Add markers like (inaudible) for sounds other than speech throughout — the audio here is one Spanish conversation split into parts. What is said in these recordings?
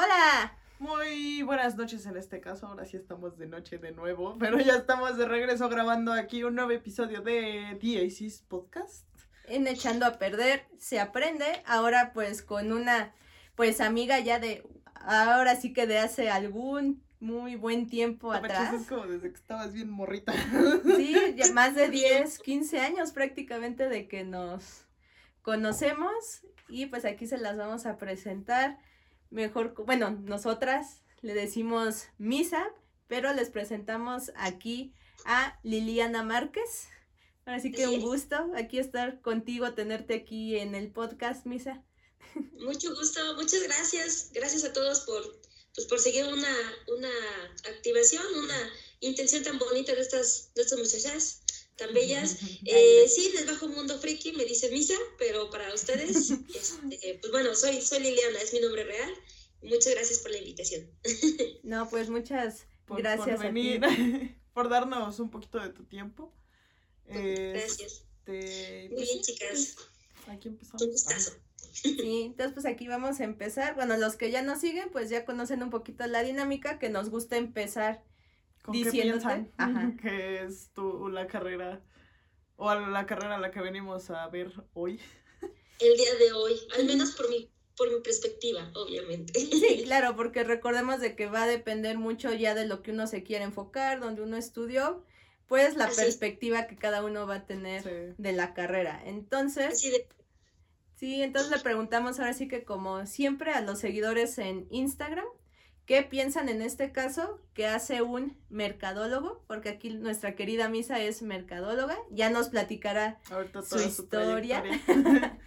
Hola. Muy buenas noches en este caso, ahora sí estamos de noche de nuevo, (laughs) pero ya estamos de regreso grabando aquí un nuevo episodio de DAC's Podcast. En Echando a Perder se aprende, ahora pues con una pues amiga ya de, ahora sí que de hace algún muy buen tiempo atrás. Es como desde que estabas bien morrita. Sí, ya (laughs) más de 10, 15 años prácticamente de que nos conocemos y pues aquí se las vamos a presentar mejor, bueno, nosotras le decimos Misa, pero les presentamos aquí a Liliana Márquez. Ahora sí que un gusto aquí estar contigo, tenerte aquí en el podcast, Misa. (laughs) Mucho gusto, muchas gracias. Gracias a todos por, pues, por seguir una, una activación, una intención tan bonita de estas, de estas muchachas tan bellas. Eh, sí, del bajo mundo friki me dice Misa, pero para ustedes, (laughs) este, pues bueno, soy, soy Liliana, es mi nombre real. Muchas gracias por la invitación. (laughs) No, pues muchas gracias por venir, (laughs) por darnos un poquito de tu tiempo. Gracias. Este, Muy bien, chicas. Aquí empezamos. Un gustazo. Sí, entonces pues aquí vamos a empezar. Bueno, los que ya nos siguen, pues ya conocen un poquito la dinámica que nos gusta empezar ¿Con diciéndote Ajá. (laughs) que es tu, la carrera o la carrera a la que venimos a ver hoy. (laughs) El día de hoy, al menos por mi por mi perspectiva, obviamente. Sí, (laughs) claro, porque recordemos de que va a depender mucho ya de lo que uno se quiere enfocar, donde uno estudió, pues la perspectiva que cada uno va a tener de la carrera. Entonces, sí, entonces le preguntamos ahora sí que como siempre a los seguidores en Instagram, ¿qué piensan en este caso que hace un mercadólogo? Porque aquí nuestra querida Misa es mercadóloga, ya nos platicará su historia. (laughs) la,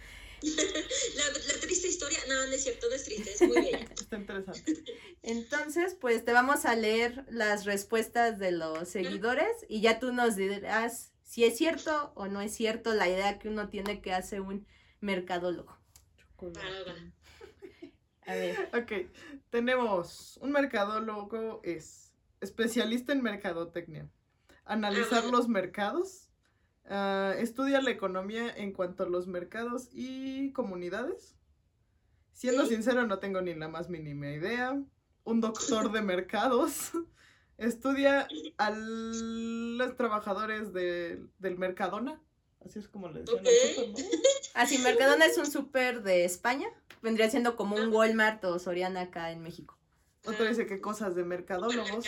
triste historia, no, no es cierto, no es triste, es muy bella. (laughs) Está interesante. Entonces, pues te vamos a leer las respuestas de los seguidores y ya tú nos dirás si es cierto o no es cierto la idea que uno tiene que hace un mercadólogo. A ver. Ok, tenemos un mercadólogo es especialista en mercadotecnia. Analizar los mercados, Ah, estudia la economía en cuanto a los mercados y comunidades. Siendo sincero, no tengo ni la más mínima idea. Un doctor de mercados. (laughs) Estudia a los trabajadores del Mercadona. Así es como le decían Así, Mercadona es un súper de España. Vendría siendo como un Walmart o Soriana acá en México. Otro dice que cosas de mercadólogos.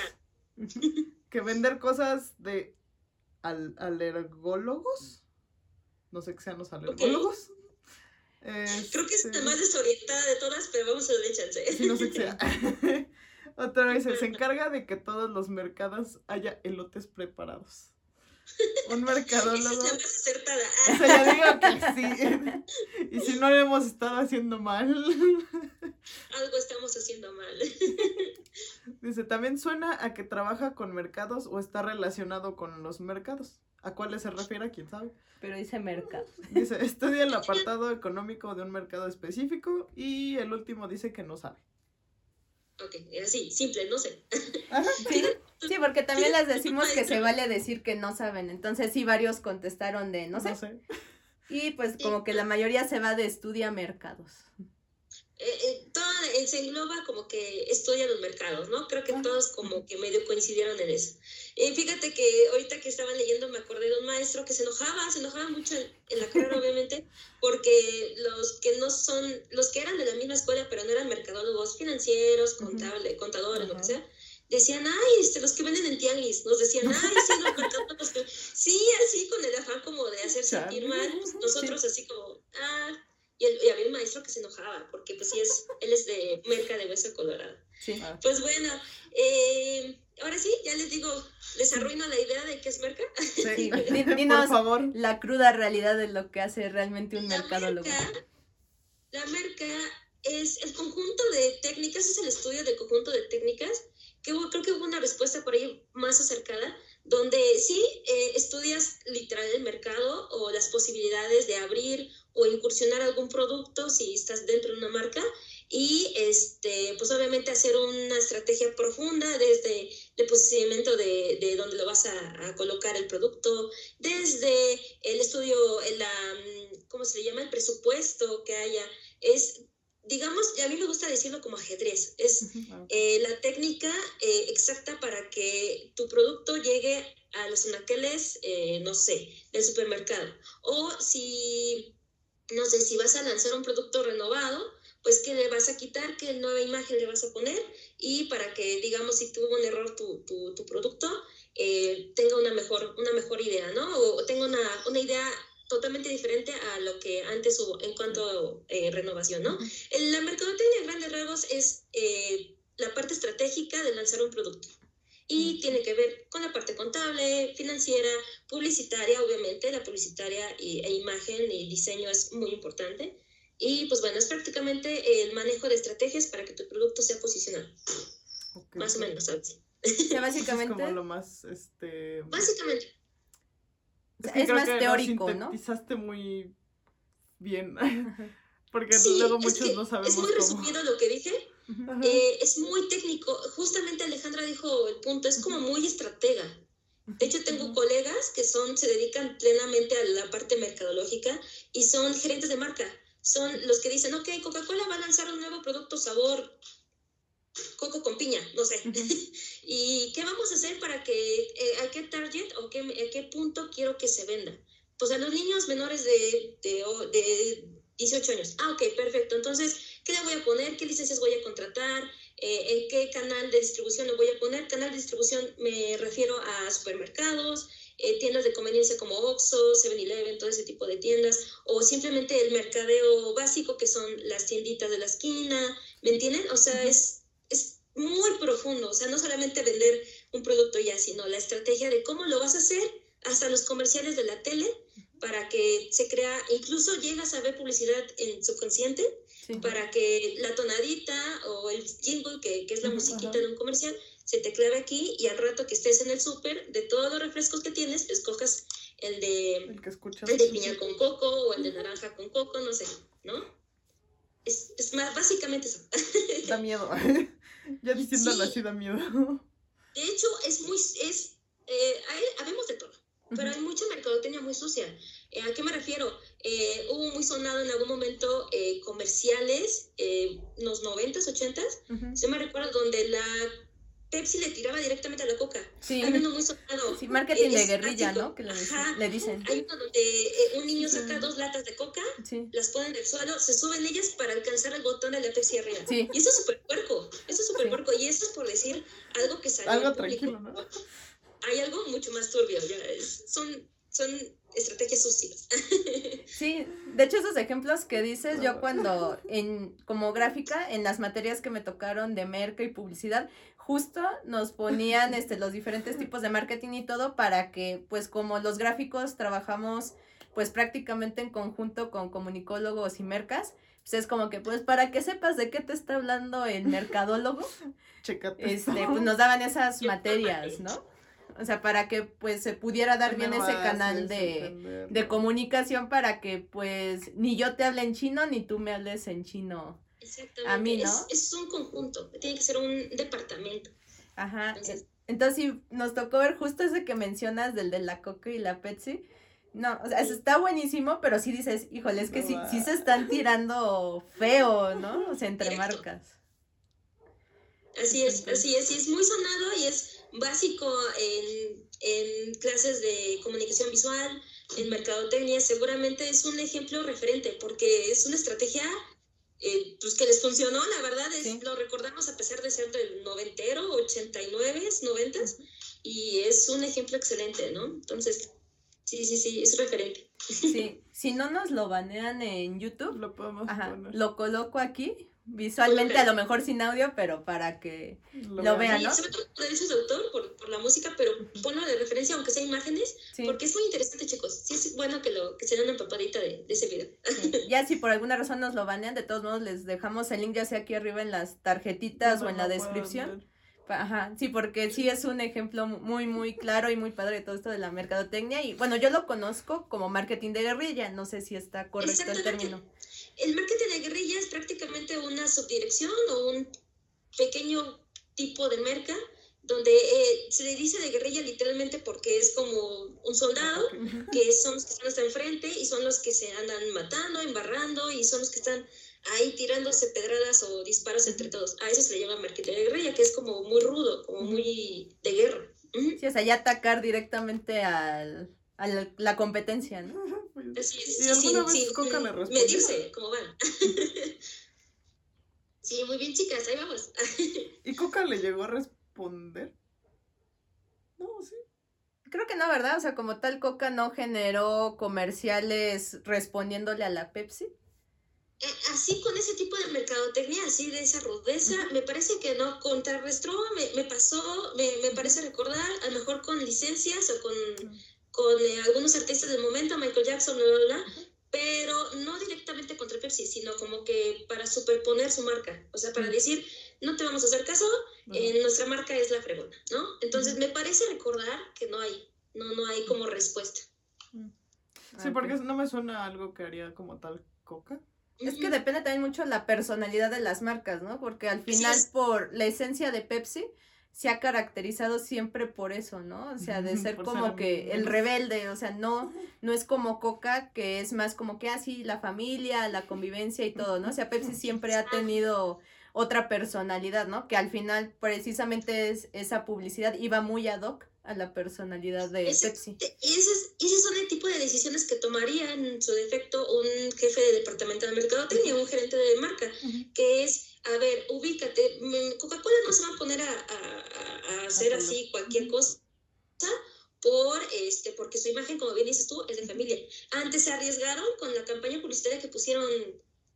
(laughs) que vender cosas de al alergólogos. No sé qué sean los alergólogos. Creo que es la más desorientada de todas, pero vamos a darle chance. Sí, no sé qué sea. (laughs) Otra vez, se encarga de que todos los mercados haya elotes preparados. (laughs) Un mercadólogo. Esa es la más acertada. O sea, ya digo que sí. (laughs) Y si no lo hemos estado haciendo mal. (laughs) Algo estamos haciendo mal. Dice, también suena a que trabaja con mercados o está relacionado con los mercados. ¿A cuáles se refiere? ¿Quién sabe? Pero dice mercado. Dice, estudia el apartado económico de un mercado específico y el último dice que no sabe. Ok, así, simple, no sé. (laughs) Sí, porque también les decimos que se vale decir que no saben. Entonces sí, varios contestaron de no sé. No sé. Y pues como que la mayoría se va de estudia mercados. Eh, eh, toda, se engloba como que estudia los mercados, ¿no? Creo que todos como que medio coincidieron en eso. Y fíjate que ahorita que estaban leyendo me acordé de un maestro que se enojaba, se enojaba mucho en, la carrera obviamente, (laughs) porque los que no son, los que eran de la misma escuela pero no eran mercadólogos financieros, contables, contadores, lo que sea, decían, ay, este, los que venden en tianguis, nos decían, ay, sí, los mercadólogos, sí, así con el afán como de hacer (laughs) sentir mal, nosotros así como, ah, y, había un maestro que se enojaba, porque pues sí es, él es de Merca de Hueso Colorado. Sí. Ah. Pues bueno, eh, ahora sí, ya les digo, les arruino la idea de qué es Merca. Sí, (laughs) por favor. la cruda realidad de lo que hace realmente un mercadólogo. la Merca es el conjunto de técnicas, es el estudio del conjunto de técnicas, que creo que hubo una respuesta por ahí más acercada, donde sí eh, estudias literal el mercado o las posibilidades de abrir o incursionar algún producto si estás dentro de una marca y este pues obviamente hacer una estrategia profunda desde el posicionamiento de, de dónde lo vas a, colocar el producto desde el estudio la ¿cómo se le llama? el presupuesto que haya es digamos, a mí me gusta decirlo como ajedrez, es eh, la técnica eh, exacta para que tu producto llegue a los anaqueles, eh, no sé, del supermercado. O si, no sé, si vas a lanzar un producto renovado, pues qué le vas a quitar, qué nueva imagen le vas a poner y para que, digamos, si tuvo un error tu, tu, tu producto, tenga una mejor, una mejor idea, ¿no? O, tenga una, una idea totalmente diferente a lo que antes hubo en cuanto a eh, renovación, ¿no? La mercadotecnia en grandes rasgos es eh, la parte estratégica de lanzar un producto y tiene que ver con la parte contable, financiera, publicitaria, obviamente, la publicitaria y, e imagen y diseño es muy importante. Y pues bueno, es prácticamente el manejo de estrategias para que tu producto sea posicionado. Más o menos, ¿sabes? (laughs) básicamente. Es como lo más, este... Básicamente. Es, más teórico, ¿no? sintetizaste muy bien. Porque luego muchos no sabemos. Es muy resumido lo que dije. Eh, es muy técnico. Justamente Alejandra dijo el punto, es como muy estratega. De hecho, tengo colegas que son, se dedican plenamente a la parte mercadológica y son gerentes de marca. Son los que dicen, ok, Coca-Cola va a lanzar un nuevo producto sabor coco con piña, no sé. (laughs) ¿Y qué vamos a hacer para que, eh, a qué target o qué, a qué punto quiero que se venda? Pues a los niños menores de, de, de 18 años. Ah, ok, perfecto. Entonces, ¿qué le voy a poner? ¿Qué licencias voy a contratar? Eh, ¿En qué canal de distribución le voy a poner? Canal de distribución me refiero a supermercados, eh, tiendas de conveniencia como Oxxo, 7-Eleven, todo ese tipo de tiendas, o simplemente el mercadeo básico que son las tienditas de la esquina, ¿me entienden? O sea, es es muy profundo, o sea, no solamente vender un producto ya, sino la estrategia de cómo lo vas a hacer, hasta los comerciales de la tele, para que se crea, incluso llegas a ver publicidad en subconsciente, para que la tonadita o el jingle, que, que es la musiquita de un comercial, se te clave aquí y al rato que estés en el súper, de todos los refrescos que tienes, escojas el de, el, que el de piña con coco o el de naranja con coco, no sé, ¿no? Es, es más, básicamente eso. (laughs) Da miedo. (laughs) ya diciéndolo así da miedo. De hecho, es muy, es, eh, habemos de todo, pero hay mucha mercadotecnia muy sucia. Eh, ¿A qué me refiero? Eh, hubo muy sonado en algún momento eh, comerciales, en los 90s, 80s, se me recuerda donde la Pepsi le tiraba directamente a la coca. Sí. Hay uno muy sonado. Sí, marketing de guerrilla, ¿no? Que le dicen. le dicen. Hay uno donde eh, un niño saca dos latas de coca, las pone en el suelo, se suben ellas para alcanzar el botón de la Pepsi arriba. Sí. Y eso es súper puerco. Eso es súper puerco. Y eso es por decir algo que sale. Algo tranquilo, ¿no? Hay algo mucho más turbio. Ya son, son estrategias sucias. (laughs) Sí, de hecho esos ejemplos que dices, yo cuando en como gráfica, en las materias que me tocaron de merca y publicidad, justo nos ponían este, los diferentes tipos de marketing y todo para que, pues como los gráficos trabajamos pues prácticamente en conjunto con comunicólogos y mercas, pues es como que pues para que sepas de qué te está hablando el mercadólogo, este, pues (laughs) nos daban esas materias, ¿no? O sea, para que pues se pudiera dar bien ese canal de, de comunicación para que pues ni yo te hable en chino ni tú me hables en chino Exactamente. A mí, ¿no? Es, un conjunto, tiene que ser un departamento. Ajá. Entonces, sí, nos tocó ver justo ese que mencionas del de la Coca y la Pepsi. No, o sea, está buenísimo, pero sí dices, híjole, es que sí, sí se están tirando feo, ¿no? O sea, entre marcas. Así es, así es, y es muy sonado y es básico en, en clases de comunicación visual, en mercadotecnia, seguramente es un ejemplo referente, porque es una estrategia eh, pues que les funcionó, la verdad, es, lo recordamos a pesar de ser del noventero, 89, 90, y es un ejemplo excelente, ¿no? Entonces, sí, sí, sí, es referente. Sí, si no nos lo banean en YouTube, lo podemos Lo coloco aquí visualmente, a lo mejor sin audio, pero para que lo, vean, ¿no? sobre todo derechos de autor por, por, la música, pero ponlo de referencia, aunque sea imágenes, porque es muy interesante, chicos. Sí es bueno que, lo, que se den una papadita de, ese video. Ya si por alguna razón nos lo banean, de todos modos les dejamos el link ya sea aquí arriba en las tarjetitas o en la descripción. Ajá, sí, porque sí es un ejemplo muy, muy claro y muy padre de todo esto de la mercadotecnia. Y bueno, yo lo conozco como marketing de guerrilla, no sé si está correcto el término. El marketing de guerrilla es prácticamente una subdirección o un pequeño tipo de merca donde eh, se le dice de guerrilla literalmente porque es como un soldado, que son los que están hasta enfrente y son los que se andan matando, embarrando y son los que están ahí tirándose pedradas o disparos entre todos. A eso se le llama marquete de guerrilla, que es como muy rudo, como muy de guerra. Sí, o sea, ya atacar directamente al, a la, competencia, ¿no? Sí, sí, sí, sí, Coca me Medirse, ¿cómo van? (laughs) sí, muy bien, chicas, ahí vamos. ¿Y Coca le llegó a responder? No, sí. Creo que no, ¿verdad? O sea, como tal, Coca no generó comerciales respondiéndole a la Pepsi. Eh, así con ese tipo de mercadotecnia, así de esa rudeza, me parece que no contrarrestó, me, me pasó, me, me, parece recordar, a lo mejor con licencias o con, con eh, algunos artistas del momento, Michael Jackson, bla, bla, bla, pero no directamente contra Pepsi, sino como que para superponer su marca, o sea, para decir, no te vamos a hacer caso, eh, nuestra marca es la fregona, ¿no? Entonces, me parece recordar que no hay, no, no hay como respuesta. Sí, porque no me suena algo que haría como tal Coca. Es que depende también mucho la personalidad de las marcas, ¿no? Porque al final, por la esencia de Pepsi, se ha caracterizado siempre por eso, ¿no? O sea, de ser como que el rebelde, o sea, no, no es como Coca, que es más como que así ah, la familia, la convivencia y todo, ¿no? O sea, Pepsi siempre ha tenido otra personalidad, ¿no? Que al final precisamente es, esa publicidad iba muy ad hoc a la personalidad de Pepsi. Y ese, son el tipo de decisiones que tomaría en su defecto un jefe de departamento de mercadotecnia, un gerente de marca, que es, a ver, ubícate, Coca-Cola no se va a poner a, hacer así cualquier cosa por este porque su imagen como bien dices tú es de familia. Antes se arriesgaron con la campaña publicitaria que pusieron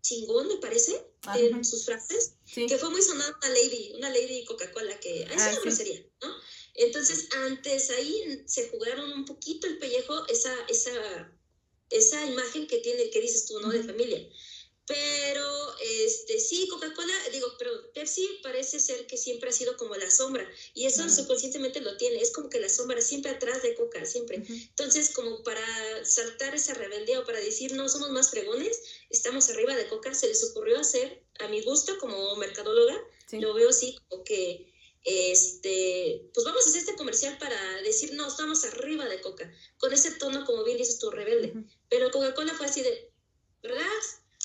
chingón me parece en sus frases que fue muy sonada una lady una lady Coca-Cola que ah, una sí. no entonces, antes ahí se jugaron un poquito el pellejo esa, esa, esa imagen que tiene, que dices tú, ¿no? De familia. Pero, este, sí, Coca-Cola, digo, pero Pepsi parece ser que siempre ha sido como la sombra, y eso subconscientemente lo tiene, es como que la sombra siempre atrás de Coca, siempre. Entonces, como para saltar esa rebeldía o para decir, no, somos más fregones, estamos arriba de Coca, se les ocurrió hacer, a mi gusto, como mercadóloga, lo veo así, como que este, pues vamos a hacer este comercial para decir, no, estamos arriba de Coca, con ese tono, como bien dices tú, rebelde. Pero Coca-Cola fue así de, ¿verdad?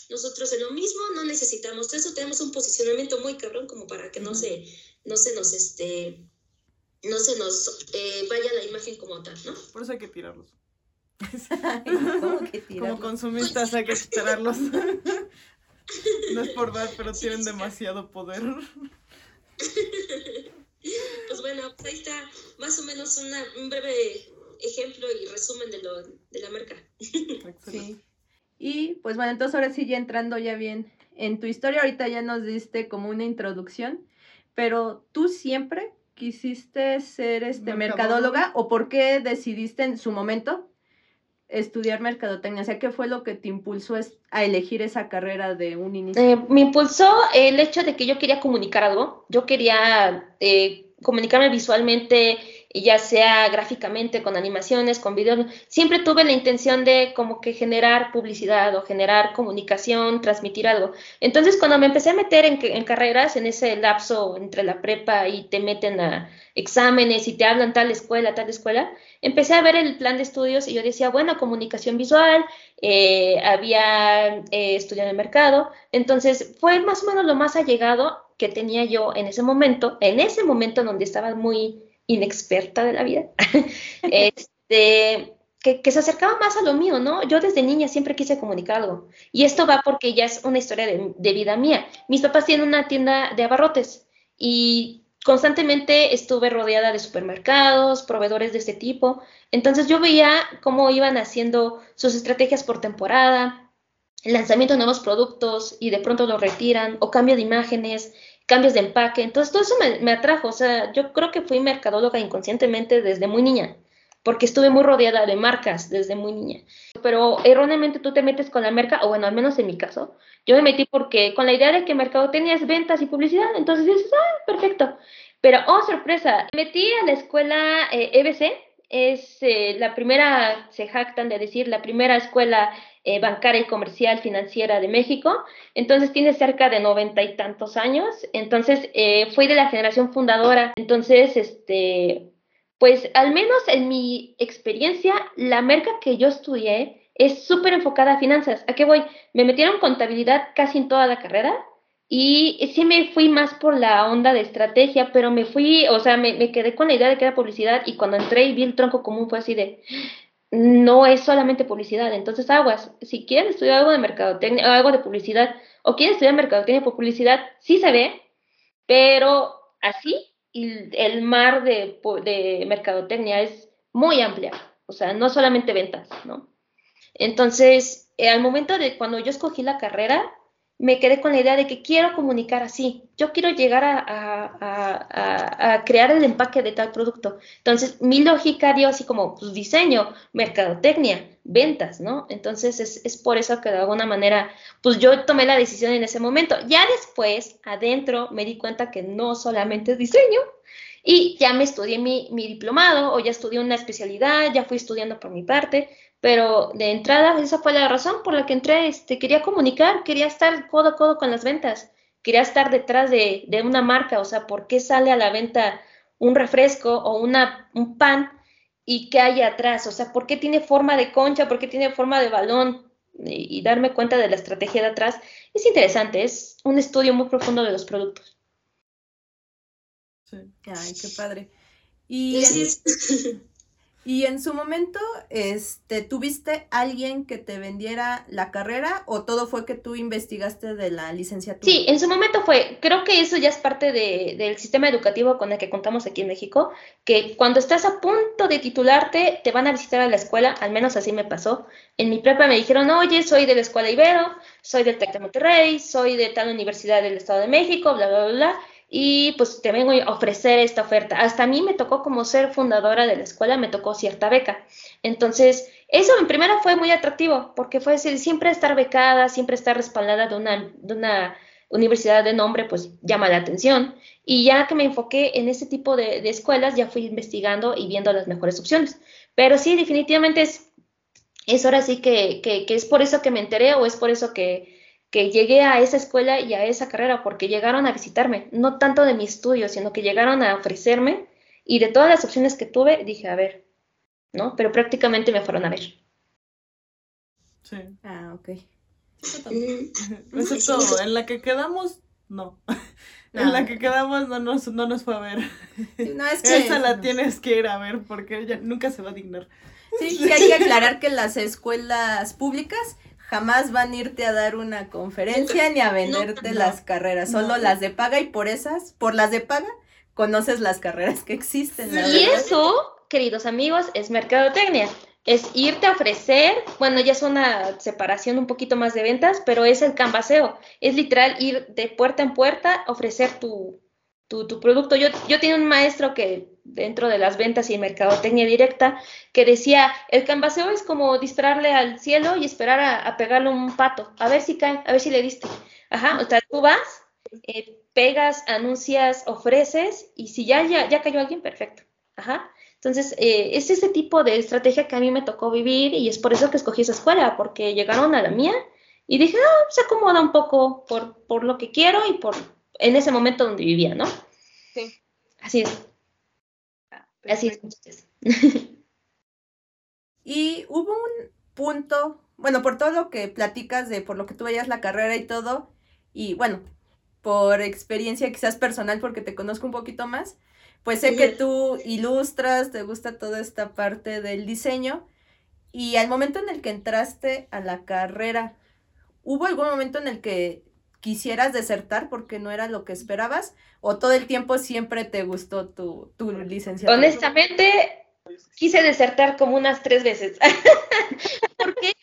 Nosotros en lo mismo no necesitamos eso, tenemos un posicionamiento muy cabrón como para que no se, no se nos, este, no se nos eh, vaya la imagen como tal, ¿no? Por eso hay que tirarlos. (laughs) Como consumistas hay que tirarlos. (laughs) no es por dar, pero tienen demasiado poder. (laughs) pues bueno, pues ahí está más o menos un breve ejemplo y resumen de, lo, de la marca. (laughs) sí. Y pues bueno, entonces ahora sí ya entrando ya bien en tu historia, ahorita ya nos diste como una introducción, pero tú siempre quisiste ser este mercadóloga o por qué decidiste en su momento estudiar mercadotecnia? O sea, ¿qué fue lo que te impulsó a elegir esa carrera de un inicio? Eh, me impulsó el hecho de que yo quería comunicar algo, yo quería eh, comunicarme visualmente ya sea gráficamente, con animaciones, con videos, siempre tuve la intención de como que generar publicidad o generar comunicación, transmitir algo. Entonces, cuando me empecé a meter en, carreras, en ese lapso entre la prepa y te meten a exámenes y te hablan tal escuela, tal escuela, empecé a ver el plan de estudios y yo decía, bueno, comunicación visual, eh, había eh, estudiado el mercado, entonces fue más o menos lo más allegado que tenía yo en ese momento, en ese momento donde estaba muy inexperta de la vida, (laughs) este, que, se acercaba más a lo mío, ¿no? Yo desde niña siempre quise comunicar algo. Y esto va porque ya es una historia de, vida mía. Mis papás tienen una tienda de abarrotes y constantemente estuve rodeada de supermercados, proveedores de este tipo. Entonces yo veía cómo iban haciendo sus estrategias por temporada, el lanzamiento de nuevos productos y de pronto lo retiran o cambio de imágenes cambios de empaque. Entonces, todo eso me, atrajo. O sea, yo creo que fui mercadóloga inconscientemente desde muy niña, porque estuve muy rodeada de marcas desde muy niña. Pero erróneamente tú te metes con la marca, o bueno, al menos en mi caso, yo me metí porque con la idea de que mercado tenías ventas y publicidad, entonces dices, ah, perfecto. Pero, oh, sorpresa, metí a la escuela EBC, eh, e es eh, la primera, se jactan de decir, la primera escuela eh, bancaria y comercial financiera de México. Entonces tiene cerca de noventa y tantos años. Entonces eh, fui de la generación fundadora. Entonces, este, pues al menos en mi experiencia, la merca que yo estudié es súper enfocada a finanzas. ¿A qué voy? Me metieron contabilidad casi en toda la carrera y sí me fui más por la onda de estrategia, pero me fui, o sea, me, quedé con la idea de que era publicidad y cuando entré y vi el tronco común fue así de, no es solamente publicidad, entonces aguas, si quieren estudiar algo de mercadotecnia, algo de publicidad, o quieren estudiar mercadotecnia por publicidad, sí se ve, pero así, el mar de, de mercadotecnia es muy amplia, o sea, no solamente ventas, ¿no? Entonces, eh, al momento de cuando yo escogí la carrera, me quedé con la idea de que quiero comunicar así. Yo quiero llegar a, crear el empaque de tal producto. Entonces, mi lógica dio así como pues, diseño, mercadotecnia, ventas, ¿no? Entonces, es, es, por eso que de alguna manera, pues yo tomé la decisión en ese momento. Ya después, adentro, me di cuenta que no solamente es diseño. Y ya me estudié mi, mi diplomado o ya estudié una especialidad, ya fui estudiando por mi parte, pero de entrada esa fue la razón por la que entré, este, quería comunicar, quería estar codo a codo con las ventas, quería estar detrás de, una marca, o sea, ¿por qué sale a la venta un refresco o una, un pan y qué hay atrás? O sea, ¿por qué tiene forma de concha? ¿Por qué tiene forma de balón? Y, darme cuenta de la estrategia de atrás es interesante, es un estudio muy profundo de los productos. Sí. Ay, qué padre. Y Y (laughs) en su momento, este, ¿tuviste alguien que te vendiera la carrera o todo fue que tú investigaste de la licenciatura? Sí, en su momento fue, creo que eso ya es parte de, del sistema educativo con el que contamos aquí en México, que cuando estás a punto de titularte, te van a visitar a la escuela, al menos así me pasó. En mi prepa me dijeron, oye, soy de la Escuela Ibero, soy del TEC de Monterrey, soy de tal universidad del Estado de México, bla, bla, bla, bla y pues te vengo a ofrecer esta oferta. Hasta a mí me tocó como ser fundadora de la escuela, me tocó cierta beca. Entonces, eso en primera fue muy atractivo, porque fue decir, siempre estar becada, siempre estar respaldada de una, de una universidad de nombre, pues llama la atención. Y ya que me enfoqué en ese tipo de, escuelas, ya fui investigando y viendo las mejores opciones. Pero sí, definitivamente es, es ahora sí que, que es por eso que me enteré o es por eso que, que llegué a esa escuela y a esa carrera porque llegaron a visitarme, no tanto de mi estudio, sino que llegaron a ofrecerme y de todas las opciones que tuve dije, a ver, ¿no? Pero prácticamente me fueron a ver. Sí. Ah, ok. Eso (laughs) es todo. En la que quedamos, no. (laughs) En la que quedamos no nos, no nos fue a ver. No, es (laughs) que... Esa la tienes que ir a ver porque ella nunca se va a dignar. Sí, sí, hay que aclarar que las escuelas públicas jamás van a irte a dar una conferencia ni a (laughs) venderte las carreras, solo las de paga y por esas, por las de paga, conoces las carreras que existen. y eso, queridos amigos, es mercadotecnia. Es irte a ofrecer, bueno, ya es una separación un poquito más de ventas, pero es el canvaseo. Es literal ir de puerta en puerta, ofrecer tu, tu, tu producto. Yo, yo tenía un maestro que dentro de las ventas y mercadotecnia directa, que decía, el canvaseo es como dispararle al cielo y esperar a, pegarle un pato, a ver si cae, a ver si le diste. Ajá, o sea, tú vas, eh, pegas, anuncias, ofreces, y si ya, ya, ya cayó alguien, perfecto. Ajá. Entonces, eh, es ese tipo de estrategia que a mí me tocó vivir y es por eso que escogí esa escuela, porque llegaron a la mía y dije, ah, se acomoda un poco por, por lo que quiero y por en ese momento donde vivía, ¿no? Sí. Así es. Así es, (laughs) y hubo un punto, bueno, por todo lo que platicas de por lo que tú veías la carrera y todo, y bueno, por experiencia quizás personal, porque te conozco un poquito más, pues sé que tú ilustras, te gusta toda esta parte del diseño, y al momento en el que entraste a la carrera, ¿hubo algún momento en el que quisieras desertar porque no era lo que esperabas o todo el tiempo siempre te gustó tu, tu licenciatura? Honestamente, quise desertar como unas tres veces. (laughs) porque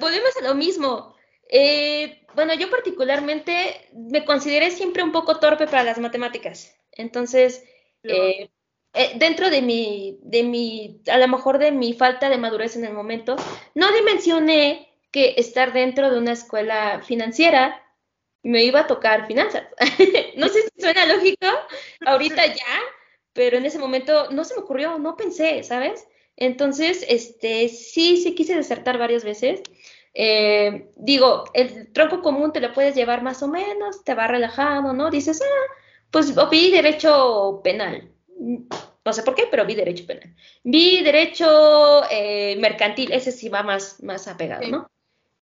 volvemos a lo mismo. Eh, bueno, yo particularmente me consideré siempre un poco torpe para las matemáticas. Entonces, eh, eh, dentro de mi, de mi, a lo mejor de mi falta de madurez en el momento, no dimensioné que estar dentro de una escuela financiera me iba a tocar finanzas. (laughs) no sé si suena lógico ahorita ya, pero en ese momento no se me ocurrió, no pensé, ¿sabes? Entonces, este, sí, sí quise desertar varias veces. eh, digo, el tronco común te lo puedes llevar más o menos, te va relajado, ¿no? Dices, ah, pues vi derecho penal. No sé por qué, pero vi derecho penal. Vi derecho eh, mercantil, ese sí va más, más apegado, ¿no?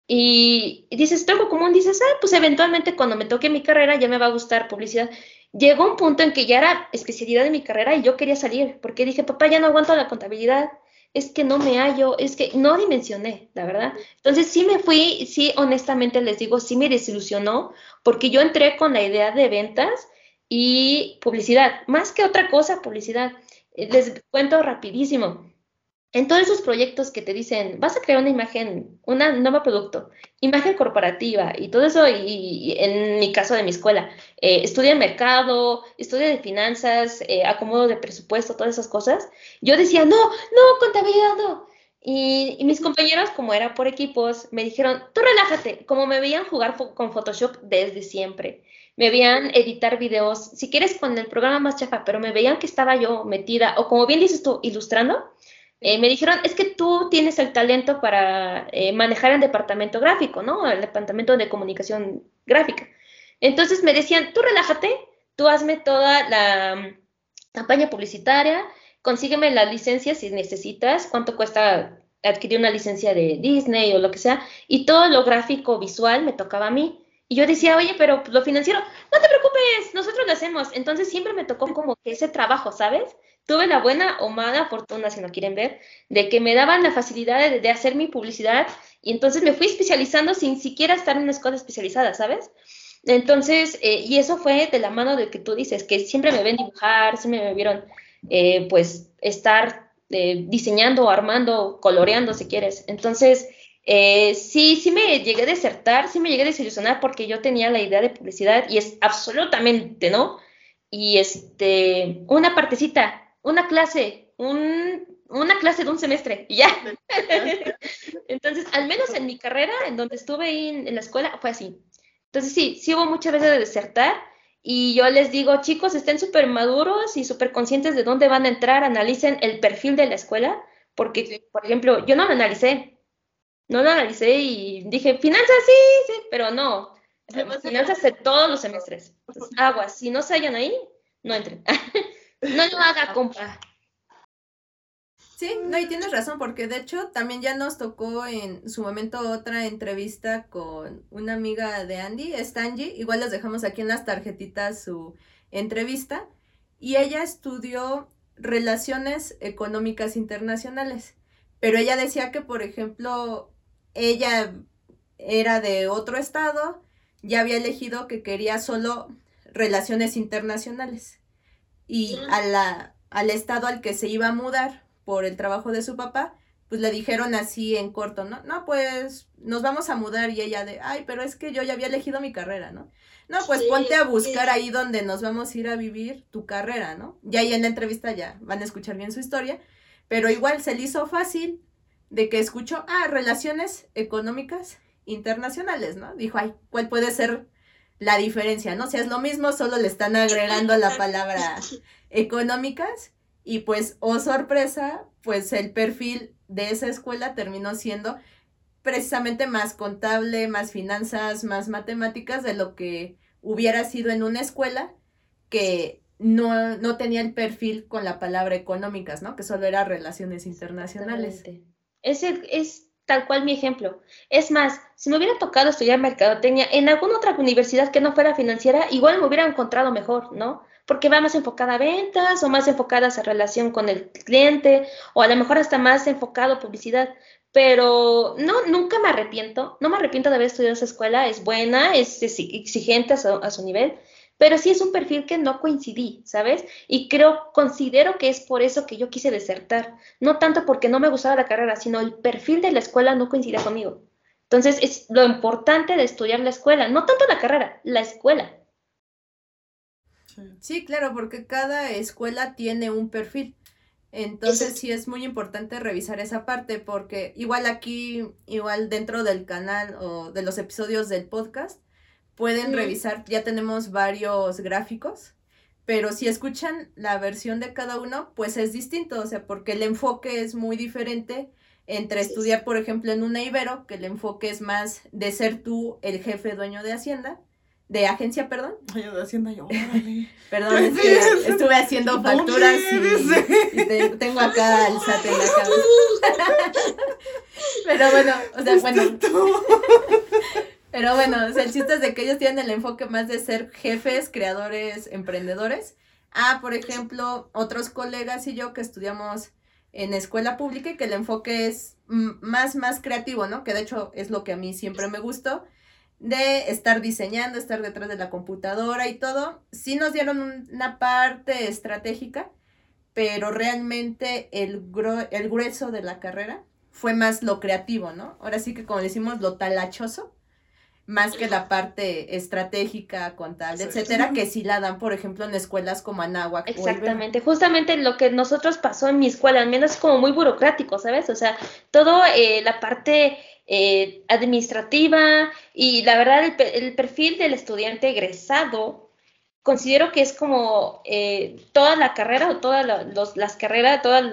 Y, dices, tronco común, dices, ah, pues eventualmente cuando me toque mi carrera ya me va a gustar publicidad. Llegó un punto en que ya era especialidad de mi carrera y yo quería salir, porque dije, papá, ya no aguanto la contabilidad, es que no me hallo, es que no dimensioné, la verdad. Entonces sí me fui, sí, honestamente les digo, sí me desilusionó, porque yo entré con la idea de ventas y publicidad, más que otra cosa, publicidad. Les cuento rapidísimo en todos esos proyectos que te dicen, vas a crear una imagen, un nuevo producto, imagen corporativa y todo eso, y, en mi caso de mi escuela, eh, estudia mercado, estudia de finanzas, eh, acomodo de presupuesto, todas esas cosas, yo decía, no, no, contabilidad no. Y, y, mis compañeros, como era por equipos, me dijeron, tú relájate, como me veían jugar con Photoshop desde siempre. Me veían editar videos, si quieres con el programa más chafa, pero me veían que estaba yo metida, o como bien dices tú, ilustrando, eh, me dijeron, es que tú tienes el talento para eh, manejar el departamento gráfico, ¿no? El departamento de comunicación gráfica. Entonces me decían, tú relájate, tú hazme toda la mm, campaña publicitaria, consígueme la licencia si necesitas, cuánto cuesta adquirir una licencia de Disney o lo que sea, y todo lo gráfico visual me tocaba a mí. Y yo decía, oye, pero lo financiero, no te preocupes, nosotros lo hacemos. Entonces siempre me tocó como que ese trabajo, ¿sabes? Tuve la buena o mala fortuna, si no quieren ver, de que me daban la facilidad de, hacer mi publicidad y entonces me fui especializando sin siquiera estar en una escuela especializada, ¿sabes? Entonces, eh, y eso fue de la mano de que tú dices, que siempre me ven dibujar, siempre me vieron, eh, pues, estar eh, diseñando, armando, coloreando, si quieres. Entonces, sí, sí me llegué a desertar, sí me llegué a desilusionar porque yo tenía la idea de publicidad y es absolutamente, ¿no? Y este, una partecita una clase, un, una clase de un semestre y ya. (laughs) Entonces, al menos en mi carrera, en donde estuve ahí en, la escuela, fue así. Entonces, sí, sí hubo muchas veces de desertar y yo les digo, chicos, estén súper maduros y súper conscientes de dónde van a entrar, analicen el perfil de la escuela, porque, por ejemplo, yo no lo analicé, no lo analicé y dije, finanzas sí, sí, pero no, finanzas de todos los semestres. Entonces, (laughs) aguas, si no se hallan ahí, no entren. (laughs) No lo haga, compa. Sí, no, y tienes razón, porque de hecho también ya nos tocó en su momento otra entrevista con una amiga de Andy, Stangy, igual les dejamos aquí en las tarjetitas su entrevista, y ella estudió relaciones económicas internacionales, pero ella decía que, por ejemplo, ella era de otro estado, ya había elegido que quería solo relaciones internacionales y a la, al estado al que se iba a mudar por el trabajo de su papá, pues le dijeron así en corto, ¿no? No, pues nos vamos a mudar y ella de, ay, pero es que yo ya había elegido mi carrera, ¿no? No, pues ponte a buscar ahí donde nos vamos a ir a vivir tu carrera, ¿no? Y ahí en la entrevista ya van a escuchar bien su historia, pero igual se le hizo fácil de que escuchó, ah, relaciones económicas internacionales, ¿no? Dijo, ay, ¿cuál puede ser la diferencia, ¿no? O sea, es lo mismo, solo le están agregando la palabra económicas y pues, oh sorpresa, pues el perfil de esa escuela terminó siendo precisamente más contable, más finanzas, más matemáticas de lo que hubiera sido en una escuela que no, no tenía el perfil con la palabra económicas, ¿no? Que solo era relaciones internacionales. Ese es tal cual mi ejemplo. Es más, si me hubiera tocado estudiar mercadotecnia en alguna otra universidad que no fuera financiera, igual me hubiera encontrado mejor, ¿no? Porque va más enfocada a ventas o más enfocada a relación con el cliente o a lo mejor hasta más enfocado a publicidad. Pero no, nunca me arrepiento, no me arrepiento de haber estudiado esa escuela, es buena, es exigente a su nivel, pero sí es un perfil que no coincidí, ¿sabes? Y creo, considero que es por eso que yo quise desertar, no tanto porque no me gustaba la carrera, sino el perfil de la escuela no coincidía conmigo. Entonces, es lo importante de estudiar la escuela, no tanto la carrera, la escuela. Sí, claro, porque cada escuela tiene un perfil. Entonces sí es muy importante revisar esa parte porque igual aquí, igual dentro del canal o de los episodios del podcast, pueden revisar, ya tenemos varios gráficos, pero si escuchan la versión de cada uno, pues es distinto, o sea, porque el enfoque es muy diferente entre estudiar, por ejemplo, en una Ibero, que el enfoque es más de ser tú el jefe dueño de Hacienda, de agencia, perdón. Ay, de Hacienda, yo, órale. (laughs) perdón, es que estuve haciendo facturas y, tengo acá el SAT en la cabeza. (laughs) Pero bueno, o sea, bueno. (laughs) Pero bueno, o sea, el chiste es de que ellos tienen el enfoque más de ser jefes, creadores, emprendedores. Ah, por ejemplo, otros colegas y yo que estudiamos en escuela pública y que el enfoque es más, más creativo, ¿no? Que de hecho es lo que a mí siempre me gustó, de estar diseñando, estar detrás de la computadora y todo. Sí nos dieron una parte estratégica, pero realmente el, el grueso de la carrera fue más lo creativo, ¿no? Ahora sí que como decimos, lo talachoso más que la parte estratégica, contable, etcétera, que sí la dan, por ejemplo, en escuelas como Anáhuac. Exactamente, justamente lo que nosotros pasó en mi escuela, al menos es como muy burocrático, ¿sabes? O sea, todo eh, la parte eh, administrativa y la verdad el, perfil del estudiante egresado, considero que es como eh, toda la carrera o todas las carreras, todos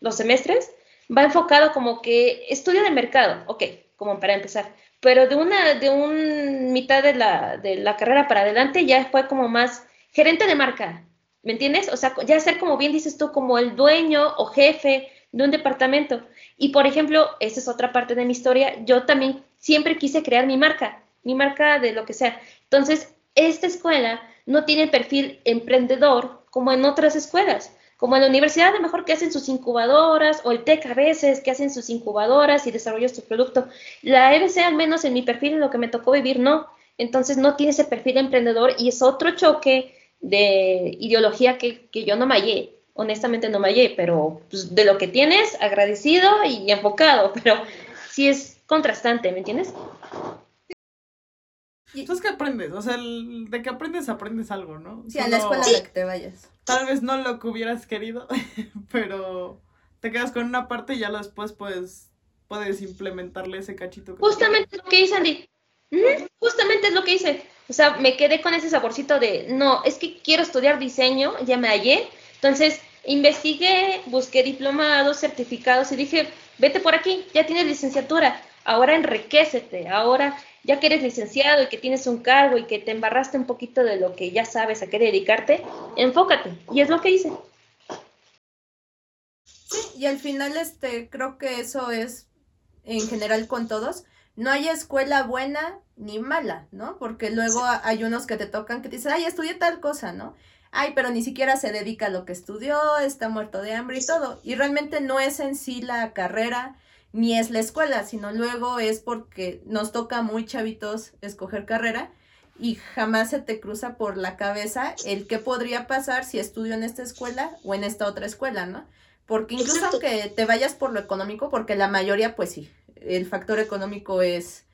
los semestres, va enfocado como que estudio de mercado, ok, como para empezar pero de una, de un mitad de la, de la carrera para adelante ya fue como más gerente de marca, ¿me entiendes? O sea, ya ser como bien dices tú, como el dueño o jefe de un departamento. Y por ejemplo, esa es otra parte de mi historia, yo también siempre quise crear mi marca, mi marca de lo que sea. Entonces, esta escuela no tiene perfil emprendedor como en otras escuelas como en la universidad, a lo mejor que hacen sus incubadoras, o el TEC a veces, que hacen sus incubadoras y desarrollan su producto. La EBC, al menos en mi perfil, en lo que me tocó vivir, no. Entonces no tiene ese perfil emprendedor y es otro choque de ideología que, yo no me hallé. Honestamente no me hallé, pero pues, de lo que tienes, agradecido y enfocado, (laughs) pero sí es contrastante, ¿me entiendes? Entonces, ¿qué aprendes? O sea, de que aprendes, aprendes algo, ¿no? Sí, a la escuela a la que te vayas. Tal vez no lo que hubieras querido, (laughs) pero te quedas con una parte y ya después puedes, puedes implementarle ese cachito. Justamente lo que hice, Andy. Justamente es lo que hice. O sea, me quedé con ese saborcito de, no, es que quiero estudiar diseño, ya me hallé. Entonces, investigué, busqué diplomados, certificados y dije, vete por aquí, ya tienes licenciatura, ahora enriquecete, ahora ya que eres licenciado y que tienes un cargo y que te embarraste un poquito de lo que ya sabes a qué dedicarte, enfócate. Y es lo que hice. Sí, y al final este creo que eso es en general con todos. No hay escuela buena ni mala, ¿no? Porque luego hay unos que te tocan que te dicen, ay, estudié tal cosa, ¿no? Ay, pero ni siquiera se dedica a lo que estudió, está muerto de hambre y todo. Y realmente no es en sí la carrera, ni es la escuela, sino luego es porque nos toca muy chavitos escoger carrera y jamás se te cruza por la cabeza el qué podría pasar si estudio en esta escuela o en esta otra escuela, ¿no? Porque incluso aunque te vayas por lo económico, porque la mayoría, pues sí, el factor económico es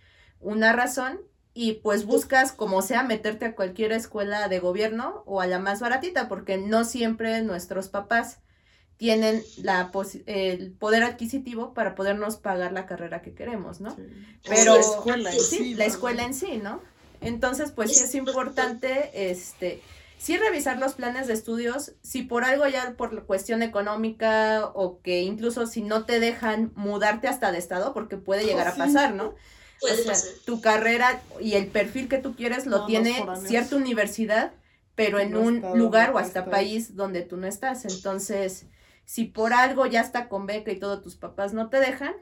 una razón y pues buscas como sea meterte a cualquier escuela de gobierno o a la más baratita, porque no siempre nuestros papás tienen la el poder adquisitivo para podernos pagar la carrera que queremos, ¿no? Pero la escuela en sí, la escuela en sí, ¿no? Entonces, pues sí es importante, este, sí revisar los planes de estudios, si por algo ya por cuestión económica o que incluso si no te dejan mudarte hasta de estado, porque puede llegar a pasar, ¿no? o sea, tu carrera y el perfil que tú quieres lo tiene cierta universidad, pero en un lugar o hasta país donde tú no estás. Entonces, si por algo ya está con beca y todo tus papás no te dejan,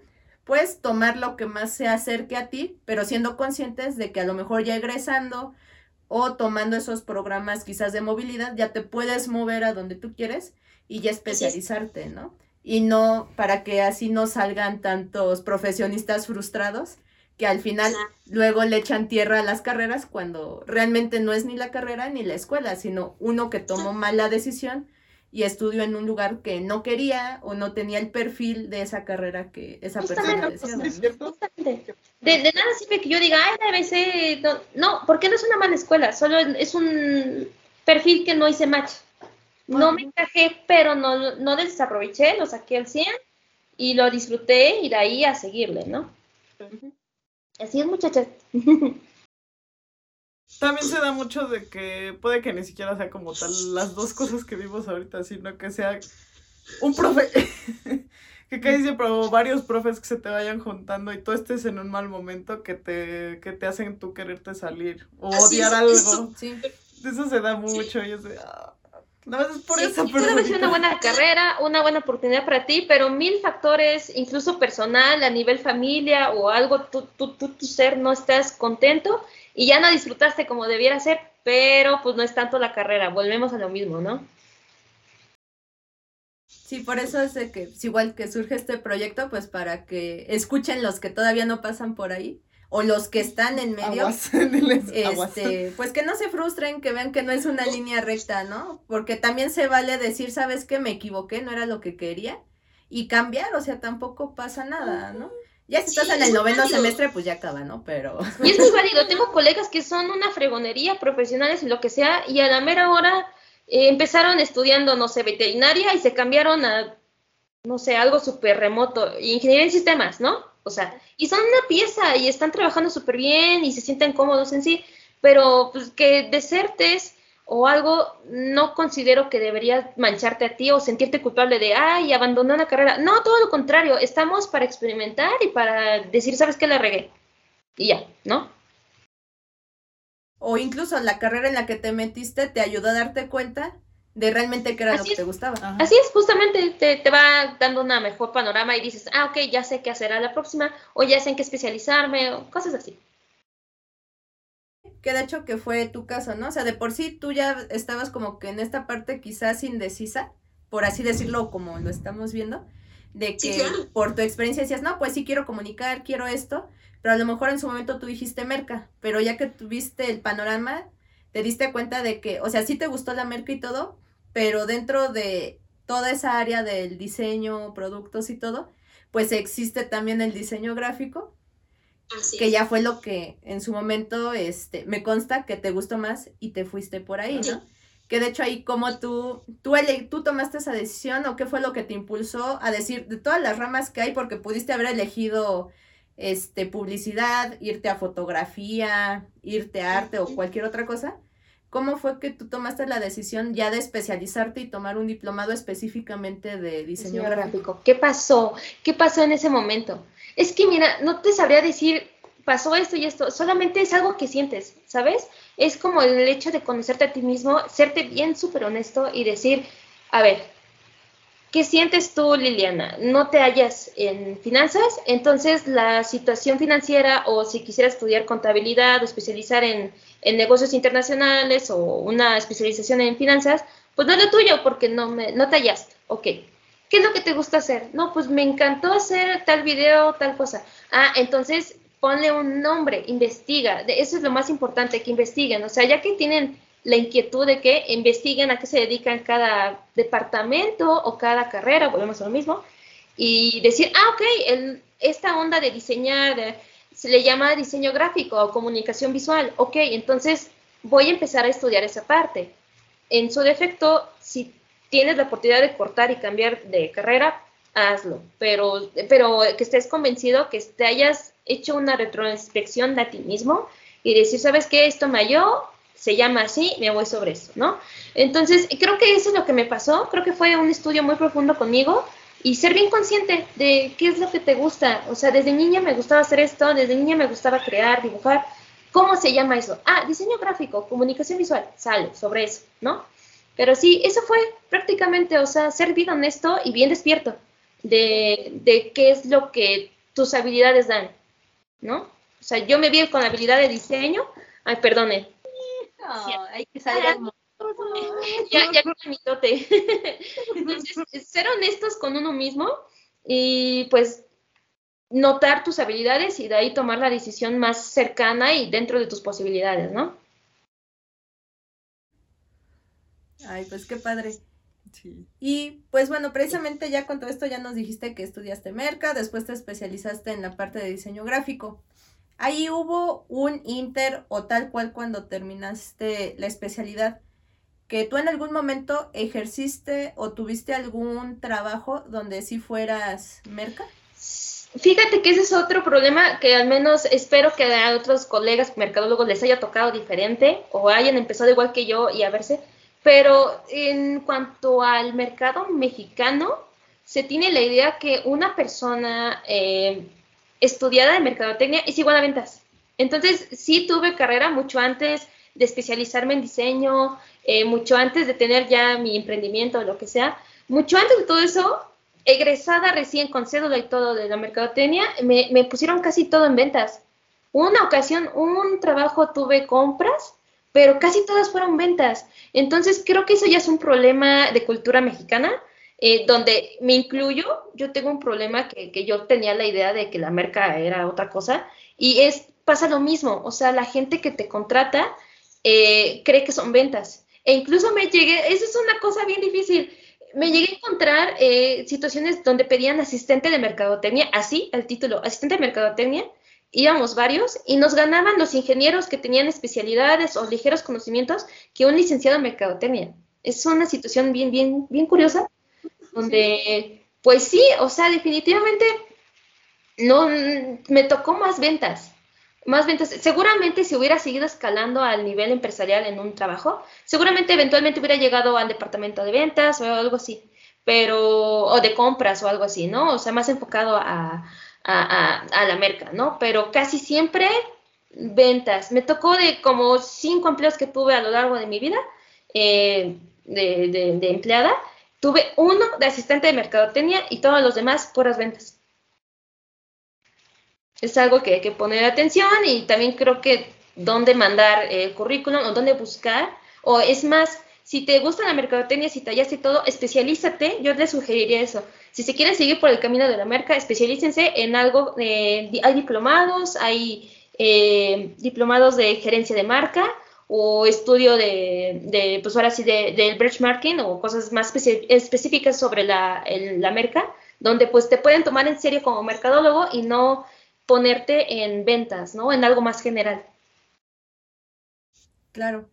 pues tomar lo que más se acerque a ti, pero siendo conscientes de que a lo mejor ya egresando o tomando esos programas quizás de movilidad, ya te puedes mover a donde tú quieres y ya especializarte, ¿no? Y no para que así no salgan tantos profesionistas frustrados que al final luego le echan tierra a las carreras cuando realmente no es ni la carrera ni la escuela, sino uno que tomó mala decisión y estudió en un lugar que no quería o no tenía el perfil de esa carrera que esa persona deseaba. De, de, nada sirve que yo diga, ay, debe ser... No, no, porque no es una mala escuela, solo es un perfil que no hice match. No me encajé, pero no, no desaproveché, lo saqué al 100 y lo disfruté y de ahí a seguirle, ¿no? Así es, muchachas. (laughs) También se da mucho de que puede que ni siquiera sea como tal las dos cosas que vimos ahorita, sino que sea un profe (laughs) que casi siempre varios profes que se te vayan juntando y tú estés en un mal momento que te, que te hacen tú quererte salir o odiar algo. Eso, sí. eso se da mucho. Yo sé, ah, no, es por eso. una buena (laughs) carrera, una buena oportunidad para ti, pero mil factores, incluso personal, a nivel familia o algo, tú, tú, tú, tu ser no estás contento y ya no disfrutaste como debiera ser, pero pues no es tanto la carrera, volvemos a lo mismo, ¿no? Sí, por eso es que es igual que surge este proyecto, pues para que escuchen los que todavía no pasan por ahí o los que están en medio, (laughs) este, pues que no se frustren, que vean que no es una línea recta, ¿no? Porque también se vale decir, ¿sabes qué? Me equivoqué, no era lo que quería y cambiar, o sea, tampoco pasa nada, ¿no? Ya si estás en el noveno semestre, pues ya acaba, ¿no? Pero... Y es muy válido, tengo colegas que son una fregonería, profesionales y lo que sea, y a la mera hora eh, empezaron estudiando, no sé, veterinaria y se cambiaron a, no sé, algo súper remoto, ingeniería en sistemas, ¿no? O sea, y son una pieza y están trabajando súper bien y se sienten cómodos en sí, pero pues que desertes o algo, no considero que deberías mancharte a ti o sentirte culpable de, ay, abandoné una carrera. No, todo lo contrario, estamos para experimentar y para decir, ¿sabes qué? La regué. Y ya, ¿no? O incluso la carrera en la que te metiste te ayudó a darte cuenta de realmente qué era lo que te gustaba. Así es, justamente te, te, va dando una mejor panorama y dices, ah, ok, ya sé qué hacer a la próxima, o ya sé en qué especializarme, o cosas así que de hecho que fue tu caso, ¿no? O sea, de por sí tú ya estabas como que en esta parte quizás indecisa, por así decirlo, como lo estamos viendo, de que por tu experiencia decías, no, pues sí quiero comunicar, quiero esto, pero a lo mejor en su momento tú dijiste merca, pero ya que tuviste el panorama, te diste cuenta de que, o sea, sí te gustó la merca y todo, pero dentro de toda esa área del diseño, productos y todo, pues existe también el diseño gráfico que ya fue lo que en su momento este, me consta que te gustó más y te fuiste por ahí, ¿no? Que de hecho ahí como tú, tú, tú tomaste esa decisión o qué fue lo que te impulsó a decir de todas las ramas que hay, porque pudiste haber elegido este, publicidad, irte a fotografía, irte a arte o cualquier otra cosa. ¿Cómo fue que tú tomaste la decisión ya de especializarte y tomar un diplomado específicamente de diseño gráfico? ¿Qué pasó? ¿Qué pasó en ese momento? Es que mira, no te sabría decir, pasó esto y esto, solamente es algo que sientes, ¿sabes? Es como el hecho de conocerte a ti mismo, serte bien súper honesto y decir, a ver, ¿qué sientes tú, Liliana? ¿No te hallas en finanzas? Entonces la situación financiera o si quisieras estudiar contabilidad o especializar en, en negocios internacionales o una especialización en finanzas, pues no es lo tuyo porque no, me, no te hallaste. Ok, ¿Qué es lo que te gusta hacer? No, pues me encantó hacer tal video, tal cosa. Ah, entonces ponle un nombre, investiga. Eso es lo más importante, que investiguen. O sea, ya que tienen la inquietud de que investiguen a qué se dedican cada departamento o cada carrera, volvemos a lo mismo, y decir, ah, ok, esta onda de diseñar se le llama diseño gráfico o comunicación visual. Ok, entonces voy a empezar a estudiar esa parte. En su defecto, si tienes la oportunidad de cortar y cambiar de carrera, hazlo, pero, pero que estés convencido, que te hayas hecho una retroinspección de ti mismo y decir, ¿sabes qué? Esto me halló, se llama así, me voy sobre eso, ¿no? Entonces, creo que eso es lo que me pasó, creo que fue un estudio muy profundo conmigo y ser bien consciente de qué es lo que te gusta. O sea, desde niña me gustaba hacer esto, desde niña me gustaba crear, dibujar. ¿Cómo se llama eso? Ah, diseño gráfico, comunicación visual, sale sobre eso, ¿no? Pero sí, eso fue prácticamente, o sea, ser bien honesto y bien despierto de, de qué es lo que tus habilidades dan, ¿no? O sea, yo me vi con habilidad de diseño, ay, perdone. hay que salir ya, ya con mi tote. Entonces, ser honestos con uno mismo y pues notar tus habilidades y de ahí tomar la decisión más cercana y dentro de tus posibilidades, ¿no? Ay, pues qué padre. Sí. Y pues bueno, precisamente ya con todo esto ya nos dijiste que estudiaste merca, después te especializaste en la parte de diseño gráfico. Ahí hubo un inter o tal cual cuando terminaste la especialidad, que tú en algún momento ejerciste o tuviste algún trabajo donde sí fueras merca. Fíjate que ese es otro problema que al menos espero que a otros colegas mercadólogos les haya tocado diferente o hayan empezado igual que yo y a verse pero en cuanto al mercado mexicano, se tiene la idea que una persona eh, estudiada de mercadotecnia es igual a ventas. Entonces, sí tuve carrera mucho antes de especializarme en diseño, eh, mucho antes de tener ya mi emprendimiento o lo que sea, mucho antes de todo eso, egresada recién con cédula y todo de la mercadotecnia, me, me pusieron casi todo en ventas. Una ocasión, un trabajo tuve compras, pero casi todas fueron ventas. Entonces, creo que eso ya es un problema de cultura mexicana, eh, donde me incluyo, yo tengo un problema que, yo tenía la idea de que la merca era otra cosa, y es, pasa lo mismo, o sea, la gente que te contrata eh, cree que son ventas. E incluso me llegué, eso es una cosa bien difícil, me llegué a encontrar eh, situaciones donde pedían asistente de mercadotecnia, así el título, asistente de mercadotecnia, íbamos varios y nos ganaban los ingenieros que tenían especialidades o ligeros conocimientos que un licenciado en mercadotecnia. Es una situación bien, bien, bien curiosa, donde, pues sí, o sea, definitivamente no me tocó más ventas, más ventas. Seguramente si hubiera seguido escalando al nivel empresarial en un trabajo, seguramente eventualmente hubiera llegado al departamento de ventas o algo así, pero, o de compras o algo así, ¿no? O sea, más enfocado a, a, la merca, ¿no? Pero casi siempre ventas. Me tocó de como cinco empleos que tuve a lo largo de mi vida eh, de, empleada, tuve uno de asistente de mercadotecnia y todos los demás puras ventas. Es algo que hay que poner atención y también creo que dónde mandar el currículum o dónde buscar, o es más, si te gusta la mercadotecnia, si tallaste todo, especialízate, yo les sugeriría eso. Si se quieren seguir por el camino de la marca, especialícense en algo, eh, hay diplomados, hay eh, diplomados de gerencia de marca o estudio de, pues ahora sí, del de, benchmarking o cosas más específicas sobre la, la marca, donde pues te pueden tomar en serio como mercadólogo y no ponerte en ventas, ¿no? En algo más general. Claro.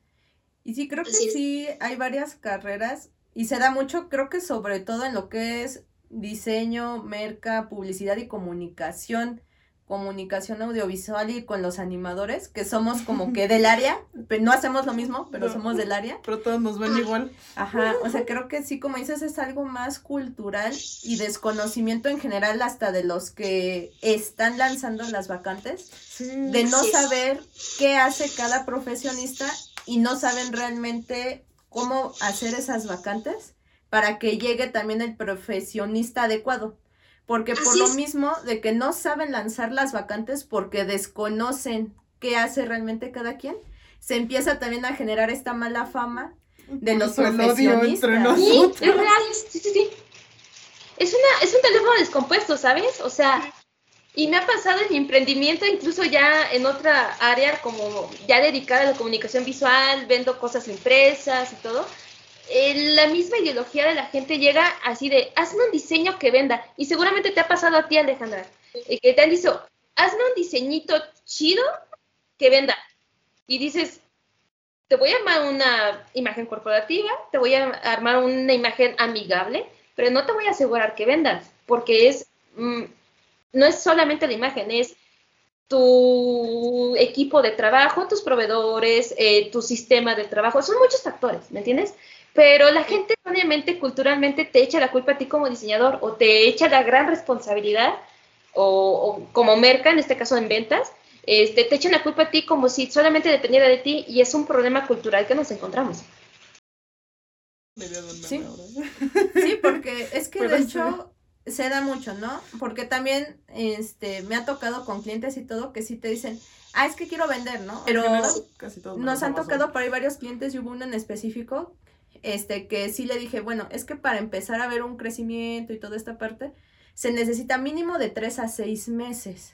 Y sí, creo que sí hay varias carreras y se da mucho, creo que sobre todo en lo que es diseño, merca, publicidad y comunicación, comunicación audiovisual y con los animadores, que somos como que (laughs) del área, no hacemos lo mismo, pero somos del área. Pero todos nos ven igual. Ajá, o sea, creo que sí, como dices, es algo más cultural y desconocimiento en general hasta de los que están lanzando las vacantes, de no saber qué hace cada profesionista y no saben realmente cómo hacer esas vacantes para que llegue también el profesionista adecuado. Porque por lo mismo de que no saben lanzar las vacantes porque desconocen qué hace realmente cada quien, se empieza también a generar esta mala fama de los profesionistas. Sí, es real, sí, sí, sí. Es, una, es un teléfono descompuesto, ¿sabes? O sea, y me ha pasado en mi emprendimiento, incluso ya en otra área como ya dedicada a la comunicación visual, vendo cosas impresas y todo, eh, la misma ideología de la gente llega así de, hazme un diseño que venda. Y seguramente te ha pasado a ti, Alejandra, eh, que te han dicho, hazme un diseñito chido que venda. Y dices, te voy a armar una imagen corporativa, te voy a armar una imagen amigable, pero no te voy a asegurar que vendas, porque es, mm, no es solamente la imagen, es tu equipo de trabajo, tus proveedores, eh, tu sistema de trabajo, son muchos factores, ¿me entiendes? Pero la gente obviamente culturalmente te echa la culpa a ti como diseñador o te echa la gran responsabilidad o, como merca, en este caso en ventas, este, te echan la culpa a ti como si solamente dependiera de ti y es un problema cultural que nos encontramos. Sí, sí porque es que de hecho se da mucho, ¿no? Porque también este, me ha tocado con clientes y todo que sí te dicen, ah, es que quiero vender, ¿no? Pero nos han tocado para varios clientes y hubo uno en específico este, que sí le dije, bueno, es que para empezar a ver un crecimiento y toda esta parte, se necesita mínimo de tres a seis meses.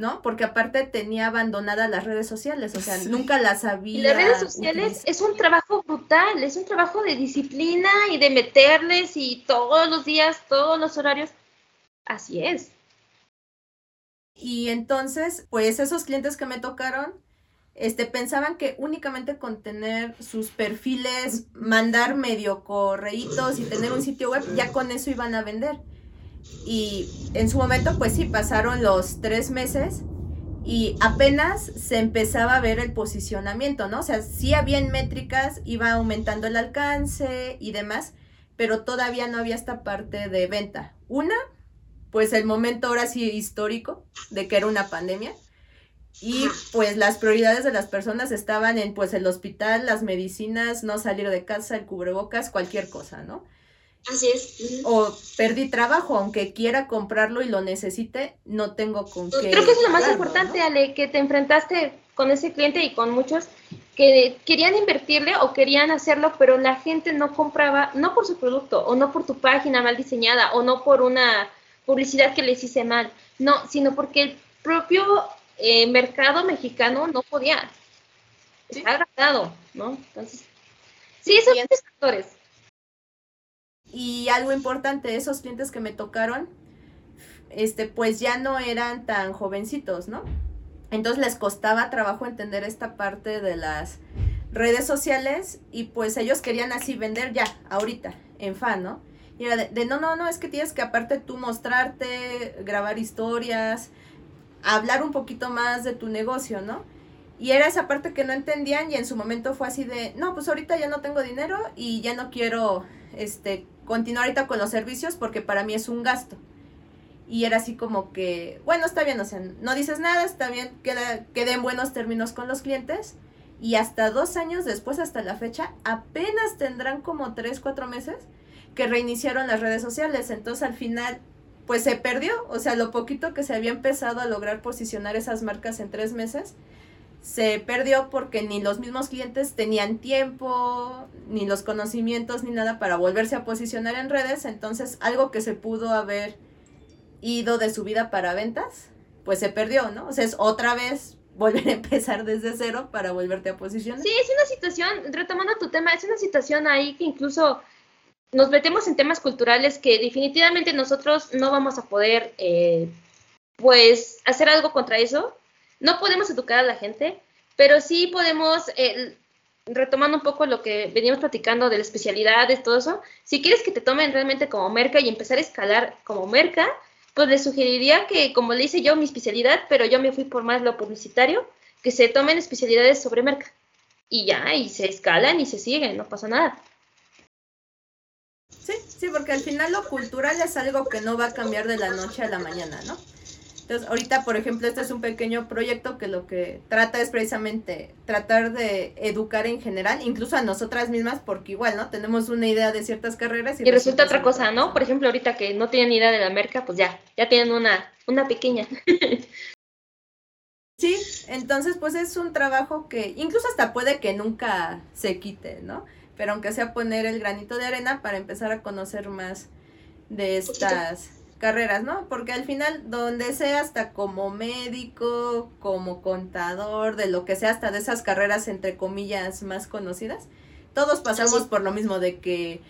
¿No? Porque aparte tenía abandonadas las redes sociales, o sea, nunca las había. Y las redes sociales es un trabajo brutal, es un trabajo de disciplina y de meterles y todos los días, todos los horarios. Así es. Y entonces, pues esos clientes que me tocaron, este, pensaban que únicamente con tener sus perfiles, mandar medio correitos y tener un sitio web, ya con eso iban a vender. Y en su momento, pues sí, pasaron los tres meses y apenas se empezaba a ver el posicionamiento, ¿no? O sea, sí había métricas, iba aumentando el alcance y demás, pero todavía no había esta parte de venta. Una, pues el momento ahora sí histórico de que era una pandemia. Y pues las prioridades de las personas estaban en pues el hospital, las medicinas, no salir de casa, el cubrebocas, cualquier cosa, ¿no? Así es. O perdí trabajo, aunque quiera comprarlo y lo necesite, no tengo con qué. Creo que es lo más importante, Ale, que te enfrentaste con ese cliente y con muchos que querían invertirle o querían hacerlo, pero la gente no compraba, no por su producto, o no por tu página mal diseñada, o no por una publicidad que les hice mal, no, sino porque el propio eh, mercado mexicano no podía. Está agradado, ¿no? Entonces, sí, esos factores. Y algo importante, esos clientes que me tocaron, este, pues ya no eran tan jovencitos, ¿no? Entonces les costaba trabajo entender esta parte de las redes sociales y pues ellos querían así vender ya, ahorita, en fan, ¿no? Y era de, no, no, no, es que tienes que aparte tú mostrarte, grabar historias, hablar un poquito más de tu negocio, ¿no? Y era esa parte que no entendían y en su momento fue así de, no, pues ahorita ya no tengo dinero y ya no quiero, este, continuar ahorita con los servicios porque para mí es un gasto. Y era así como que, bueno, está bien, o sea, no dices nada, está bien, queda, quede en buenos términos con los clientes. Y hasta dos años después, hasta la fecha, apenas tendrán como tres, cuatro meses que reiniciaron las redes sociales. Entonces al final, pues se perdió. O sea, lo poquito que se había empezado a lograr posicionar esas marcas en tres meses, se perdió porque ni los mismos clientes tenían tiempo, ni los conocimientos, ni nada para volverse a posicionar en redes. Entonces, algo que se pudo haber ido de su vida para ventas, pues se perdió, ¿no? O sea, es otra vez volver a empezar desde cero para volverte a posicionar. Sí, es una situación, retomando tu tema, es una situación ahí que incluso nos metemos en temas culturales que definitivamente nosotros no vamos a poder, eh, pues, hacer algo contra eso no podemos educar a la gente, pero sí podemos, eh, retomando un poco lo que veníamos platicando de las especialidades, todo eso, si quieres que te tomen realmente como merca y empezar a escalar como merca, pues les sugeriría que, como le hice yo, mi especialidad, pero yo me fui por más lo publicitario, que se tomen especialidades sobre merca. Y ya, y se escalan y se siguen, no pasa nada. Sí, sí, porque al final lo cultural es algo que no va a cambiar de la noche a la mañana, ¿no? Entonces, ahorita, por ejemplo, este es un pequeño proyecto que lo que trata es precisamente tratar de educar en general, incluso a nosotras mismas, porque igual, ¿no? Tenemos una idea de ciertas carreras. Y, resulta, otra cosa, ¿no? Por ejemplo, ahorita que no tienen idea de la merca, pues ya, ya tienen una, una pequeña. sí, entonces pues es un trabajo que incluso hasta puede que nunca se quite, ¿no? Pero aunque sea poner el granito de arena para empezar a conocer más de estas carreras, ¿no? Porque al final, donde sea, hasta como médico, como contador, de lo que sea, hasta de esas carreras entre comillas más conocidas, todos pasamos por lo mismo de que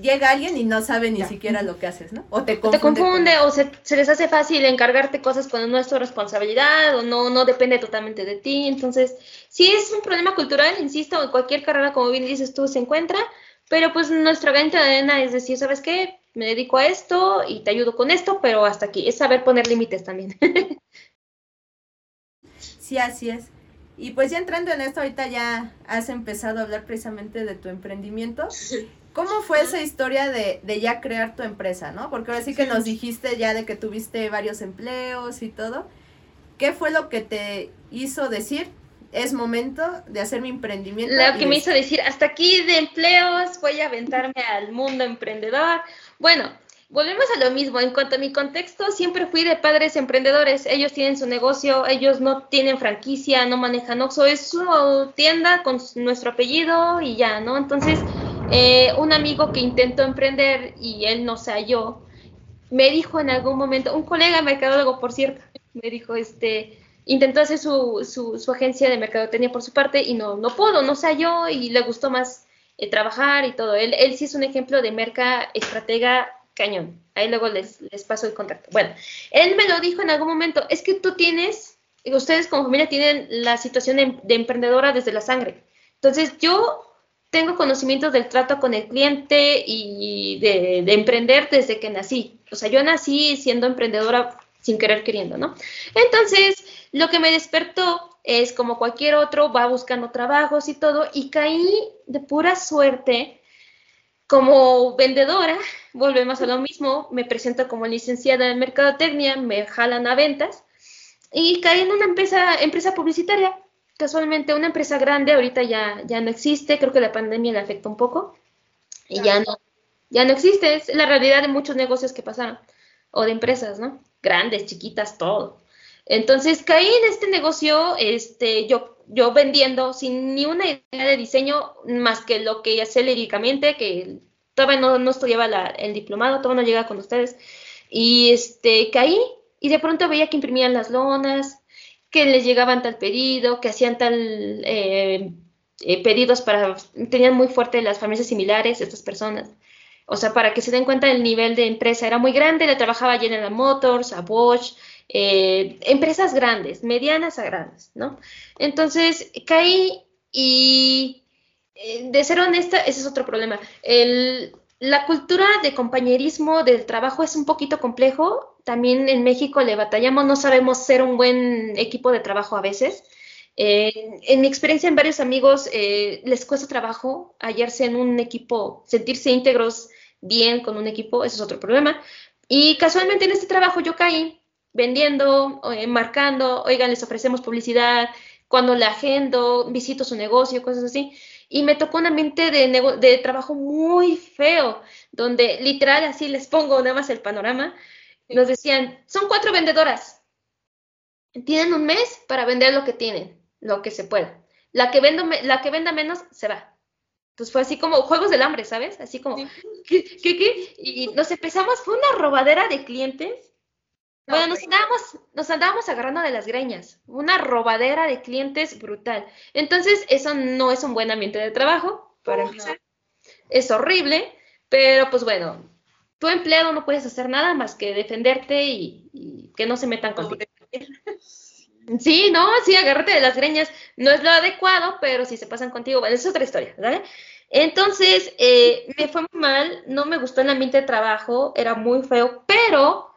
llega alguien y no sabe ni siquiera lo que haces, ¿no? O te confunde. o se, se, les hace fácil encargarte cosas cuando no es tu responsabilidad o no, no depende totalmente de ti. Entonces, sí es un problema cultural, insisto, en cualquier carrera, como bien dices tú, se encuentra, pero pues nuestra de arena es decir, ¿sabes qué? Me dedico a esto y te ayudo con esto, pero hasta aquí. Es saber poner límites también. (laughs) sí, así es. Y pues ya entrando en esto, ahorita ya has empezado a hablar precisamente de tu emprendimiento. ¿Cómo fue esa historia de, de ya crear tu empresa, no? Porque ahora sí que nos dijiste ya de que tuviste varios empleos y todo. ¿Qué fue lo que te hizo decir, es momento de hacer mi emprendimiento? Lo que me hizo decir, hasta aquí de empleos, voy a aventarme al mundo emprendedor, bueno, volvemos a lo mismo. En cuanto a mi contexto, siempre fui de padres emprendedores. Ellos tienen su negocio, ellos no tienen franquicia, no manejan Oxxo, es su tienda con nuestro apellido y ya, ¿no? Entonces, eh, un amigo que intentó emprender y él no se halló, me dijo en algún momento, un colega mercadólogo, por cierto, me dijo, este, intentó hacer su, su, su agencia de mercadotecnia por su parte y no, no pudo, no se halló y le gustó más eh, trabajar y todo. Él, él sí es un ejemplo de merca estratega cañón. Ahí luego les, les paso el contacto. Bueno, él me lo dijo en algún momento, es que tú tienes, ustedes como familia tienen la situación de, emprendedora desde la sangre. Entonces yo tengo conocimientos del trato con el cliente y de, de, emprender desde que nací. O sea, yo nací siendo emprendedora sin querer queriendo, ¿no? Entonces, lo que me despertó es como cualquier otro, va buscando trabajos y todo, y caí de pura suerte como vendedora, (laughs) volvemos a lo mismo, me presento como licenciada en mercadotecnia, me jalan a ventas y caí en una empresa, empresa publicitaria, casualmente una empresa grande, ahorita ya, ya no existe, creo que la pandemia le afecta un poco y ya no, ya no existe, es la realidad de muchos negocios que pasaron, o de empresas, ¿no? Grandes, chiquitas, todo. Entonces caí en este negocio, este, yo, yo vendiendo sin ni una idea de diseño más que lo que sé líricamente, que todavía no, no estudiaba el diplomado, todavía no llegaba con ustedes. Y este, caí y de pronto veía que imprimían las lonas, que les llegaban tal pedido, que hacían tal eh, eh, pedidos para, tenían muy fuerte las farmacias similares, estas personas. O sea, para que se den cuenta del nivel de empresa, era muy grande, le trabajaba a General Motors, a Bosch, eh, empresas grandes, medianas a grandes, ¿no? Entonces caí y, eh, de ser honesta, ese es otro problema. la cultura de compañerismo del trabajo es un poquito complejo. También en México le batallamos, no sabemos ser un buen equipo de trabajo a veces. Eh, en mi experiencia en varios amigos les cuesta trabajo hallarse en un equipo, sentirse íntegros bien con un equipo, ese es otro problema. Y casualmente en este trabajo yo caí vendiendo, eh, marcando, oigan, les ofrecemos publicidad, cuando le agendo, visito su negocio, cosas así. Y me tocó un ambiente de, de trabajo muy feo, donde literal así les pongo nada más el panorama. Nos decían, son cuatro vendedoras. Tienen un mes para vender lo que tienen, lo que se pueda. La que, vendo, la que venda menos se va. Entonces fue así como juegos del hambre, ¿sabes? Así como, ¿qué, qué, qué? Y nos empezamos, fue una robadera de clientes bueno, nos andábamos, nos andábamos agarrando de las greñas, una robadera de clientes brutal. Entonces, eso no es un buen ambiente de trabajo, para empezar. Es horrible, pero pues bueno, tu empleado no puedes hacer nada más que defenderte y, que no se metan contigo. Sí, no, sí, agárrate de las greñas. No es lo adecuado, pero si se pasan contigo, bueno, es otra historia, ¿vale? Entonces, eh, me fue muy mal, no me gustó el ambiente de trabajo, era muy feo, pero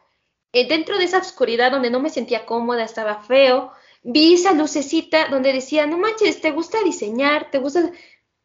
eh, dentro de esa oscuridad donde no me sentía cómoda, estaba feo, vi esa lucecita donde decía, no manches, te gusta diseñar, te gusta,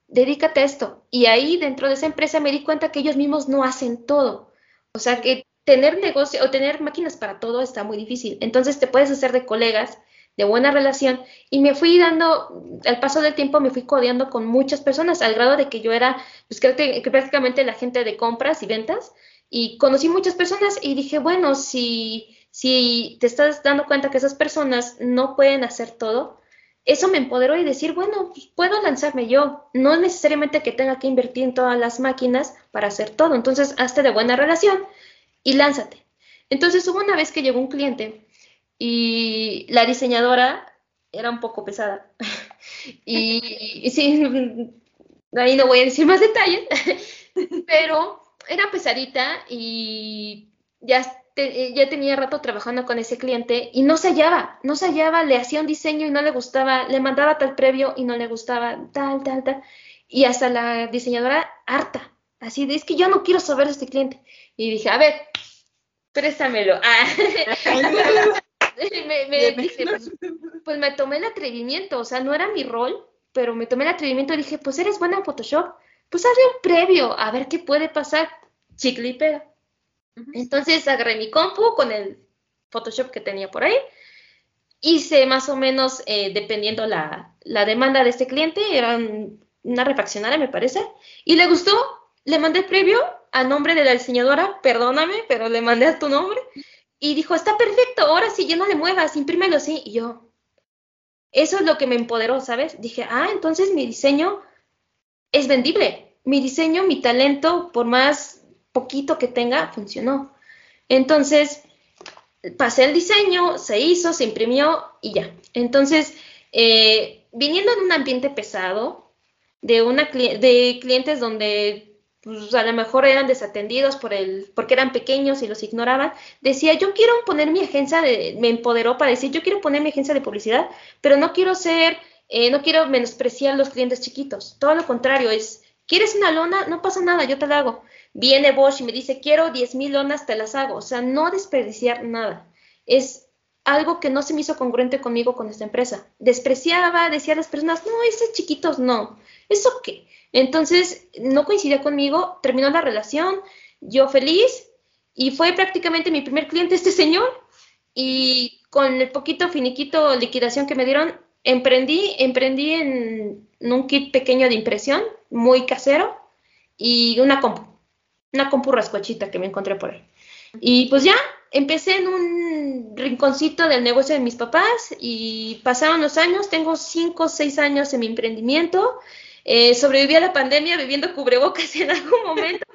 dedícate a esto. Y ahí dentro de esa empresa me di cuenta que ellos mismos no hacen todo. O sea que tener negocio o tener máquinas para todo está muy difícil. Entonces te puedes hacer de colegas, de buena relación, y me fui dando, al paso del tiempo me fui codeando con muchas personas, al grado de que yo era, pues que prácticamente la gente de compras y ventas, y conocí muchas personas y dije, bueno, si, si te estás dando cuenta que esas personas no pueden hacer todo, eso me empoderó y decir, bueno, pues, puedo lanzarme yo. No necesariamente que tenga que invertir en todas las máquinas para hacer todo. Entonces, hazte de buena relación y lánzate. Entonces, hubo una vez que llegó un cliente y la diseñadora era un poco pesada. (laughs) y, y sí, (laughs) ahí no voy a decir más detalles, (laughs) pero era pesadita y ya, ya tenía rato trabajando con ese cliente y no se hallaba, no se hallaba, le hacía un diseño y no le gustaba, le mandaba tal previo y no le gustaba, tal, tal, tal. Y hasta la diseñadora harta, así de, es que yo no quiero saber de este cliente. Y dije, a ver, préstamelo. Ah. (laughs) me, pues, pues me tomé el atrevimiento, o sea, no era mi rol, pero me tomé el atrevimiento y dije, pues eres buena en Photoshop, pues hazle un previo, a ver qué puede pasar, chicle y pega. Entonces agarré mi compu con el Photoshop que tenía por ahí, hice más o menos, eh, dependiendo la, la, demanda de este cliente, era una refaccionaria me parece, y le gustó, le mandé el previo a nombre de la diseñadora, perdóname, pero le mandé a tu nombre, y dijo, está perfecto, ahora sí, ya no le muevas, imprímelo así, y yo, eso es lo que me empoderó, ¿sabes? Dije, ah, entonces mi diseño es vendible. Mi diseño, mi talento, por más poquito que tenga, funcionó. Entonces, pasé el diseño, se hizo, se imprimió y ya. Entonces, eh, viniendo en un ambiente pesado, de, una, de clientes donde pues, a lo mejor eran desatendidos por el, porque eran pequeños y los ignoraban, decía, yo quiero poner mi agencia, de, me empoderó para decir, yo quiero poner mi agencia de publicidad, pero no quiero ser eh, no quiero menospreciar los clientes chiquitos, todo lo contrario, es, ¿quieres una lona? No pasa nada, yo te la hago. Viene Bosch y me dice, quiero 10 mil lonas, te las hago. O sea, no desperdiciar nada. Es algo que no se me hizo congruente conmigo con esta empresa. Despreciaba, decía a las personas, no, esos chiquitos no. ¿eso qué? Entonces, no coincidía conmigo, terminó la relación, yo feliz, y fue prácticamente mi primer cliente este señor, y con el poquito finiquito liquidación que me dieron, emprendí, emprendí en, un kit pequeño de impresión, muy casero, y una compu, una compu rascochita que me encontré por ahí. Y pues ya, empecé en un rinconcito del negocio de mis papás y pasaron los años, tengo cinco o seis años en mi emprendimiento, eh, sobreviví a la pandemia bebiendo cubrebocas (laughs) en algún momento,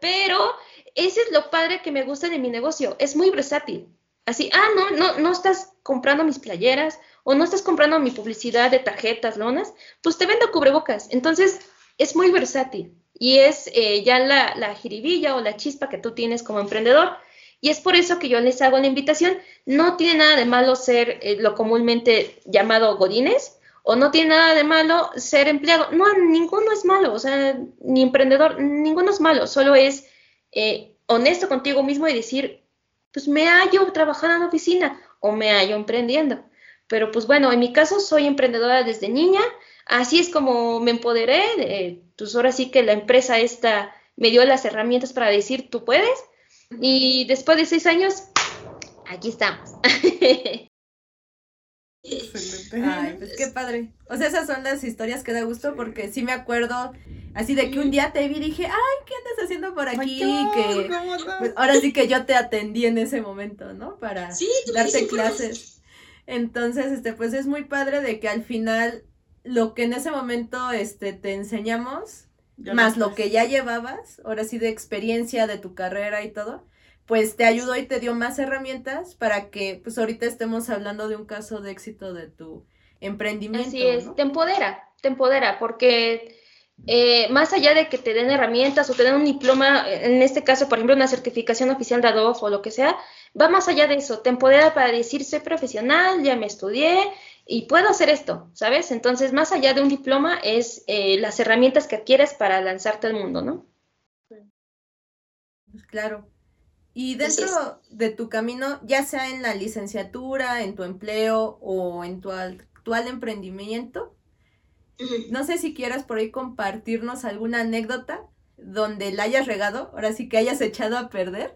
pero ese es lo padre que me gusta de mi negocio, es muy versátil. Así, ah, no, no, no estás comprando mis playeras o no estás comprando mi publicidad de tarjetas, lonas, pues te vendo cubrebocas. Entonces, es muy versátil y es eh, ya la, la jiribilla o la chispa que tú tienes como emprendedor y es por eso que yo les hago la invitación. No tiene nada de malo ser eh, lo comúnmente llamado godines o no tiene nada de malo ser empleado. No, ninguno es malo, o sea, ni emprendedor, ninguno es malo. Solo es eh, honesto contigo mismo y decir, pues me hallo trabajando en la oficina o me hallo emprendiendo. Pero pues bueno, en mi caso soy emprendedora desde niña. Así es como me empoderé. pues ahora sí que la empresa esta me dio las herramientas para decir, tú puedes y después de seis años, aquí estamos. (laughs) Ay, pues qué padre. O sea, esas son las historias que da gusto porque sí me acuerdo así de que un día te vi y dije, ay, ¿qué andas haciendo por aquí? que pues, ahora sí que yo te atendí en ese momento, ¿no? Para darte clases. Entonces, este, pues es muy padre de que al final lo que en ese momento este, te enseñamos más lo que ya llevabas, ahora sí de experiencia de tu carrera y todo, pues te ayudó y te dio más herramientas para que pues ahorita estemos hablando de un caso de éxito de tu emprendimiento. Así es, te empodera, te empodera, porque eh, más allá de que te den herramientas o te den un diploma, en este caso, por ejemplo, una certificación oficial de Adobe o lo que sea, va más allá de eso, te empodera para decir, soy profesional, ya me estudié, y puedo hacer esto, ¿sabes? Entonces, más allá de un diploma, es eh, las herramientas que adquieres para lanzarte al mundo, ¿no? Pues claro. Y dentro de tu camino, ya sea en la licenciatura, en tu empleo o en tu actual emprendimiento, no sé si quieras por ahí compartirnos alguna anécdota donde la hayas regado, ahora sí que hayas echado a perder,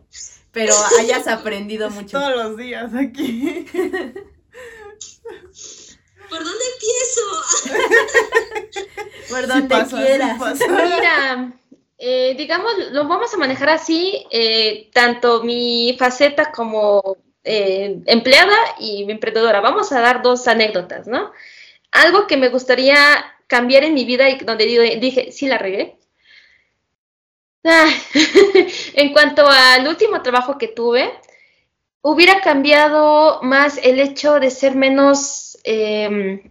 pero (laughs) hayas aprendido mucho. Todos los días aquí. (laughs) ¿Por dónde empiezo? Por donde quieras. Mira, eh, digamos, lo vamos a manejar así, eh, tanto mi faceta como eh, empleada y mi emprendedora. Vamos a dar dos anécdotas, ¿no? Algo que me gustaría cambiar en mi vida y donde dije, sí la regué. (laughs) En cuanto al último trabajo que tuve, hubiera cambiado más el hecho de ser menos Em,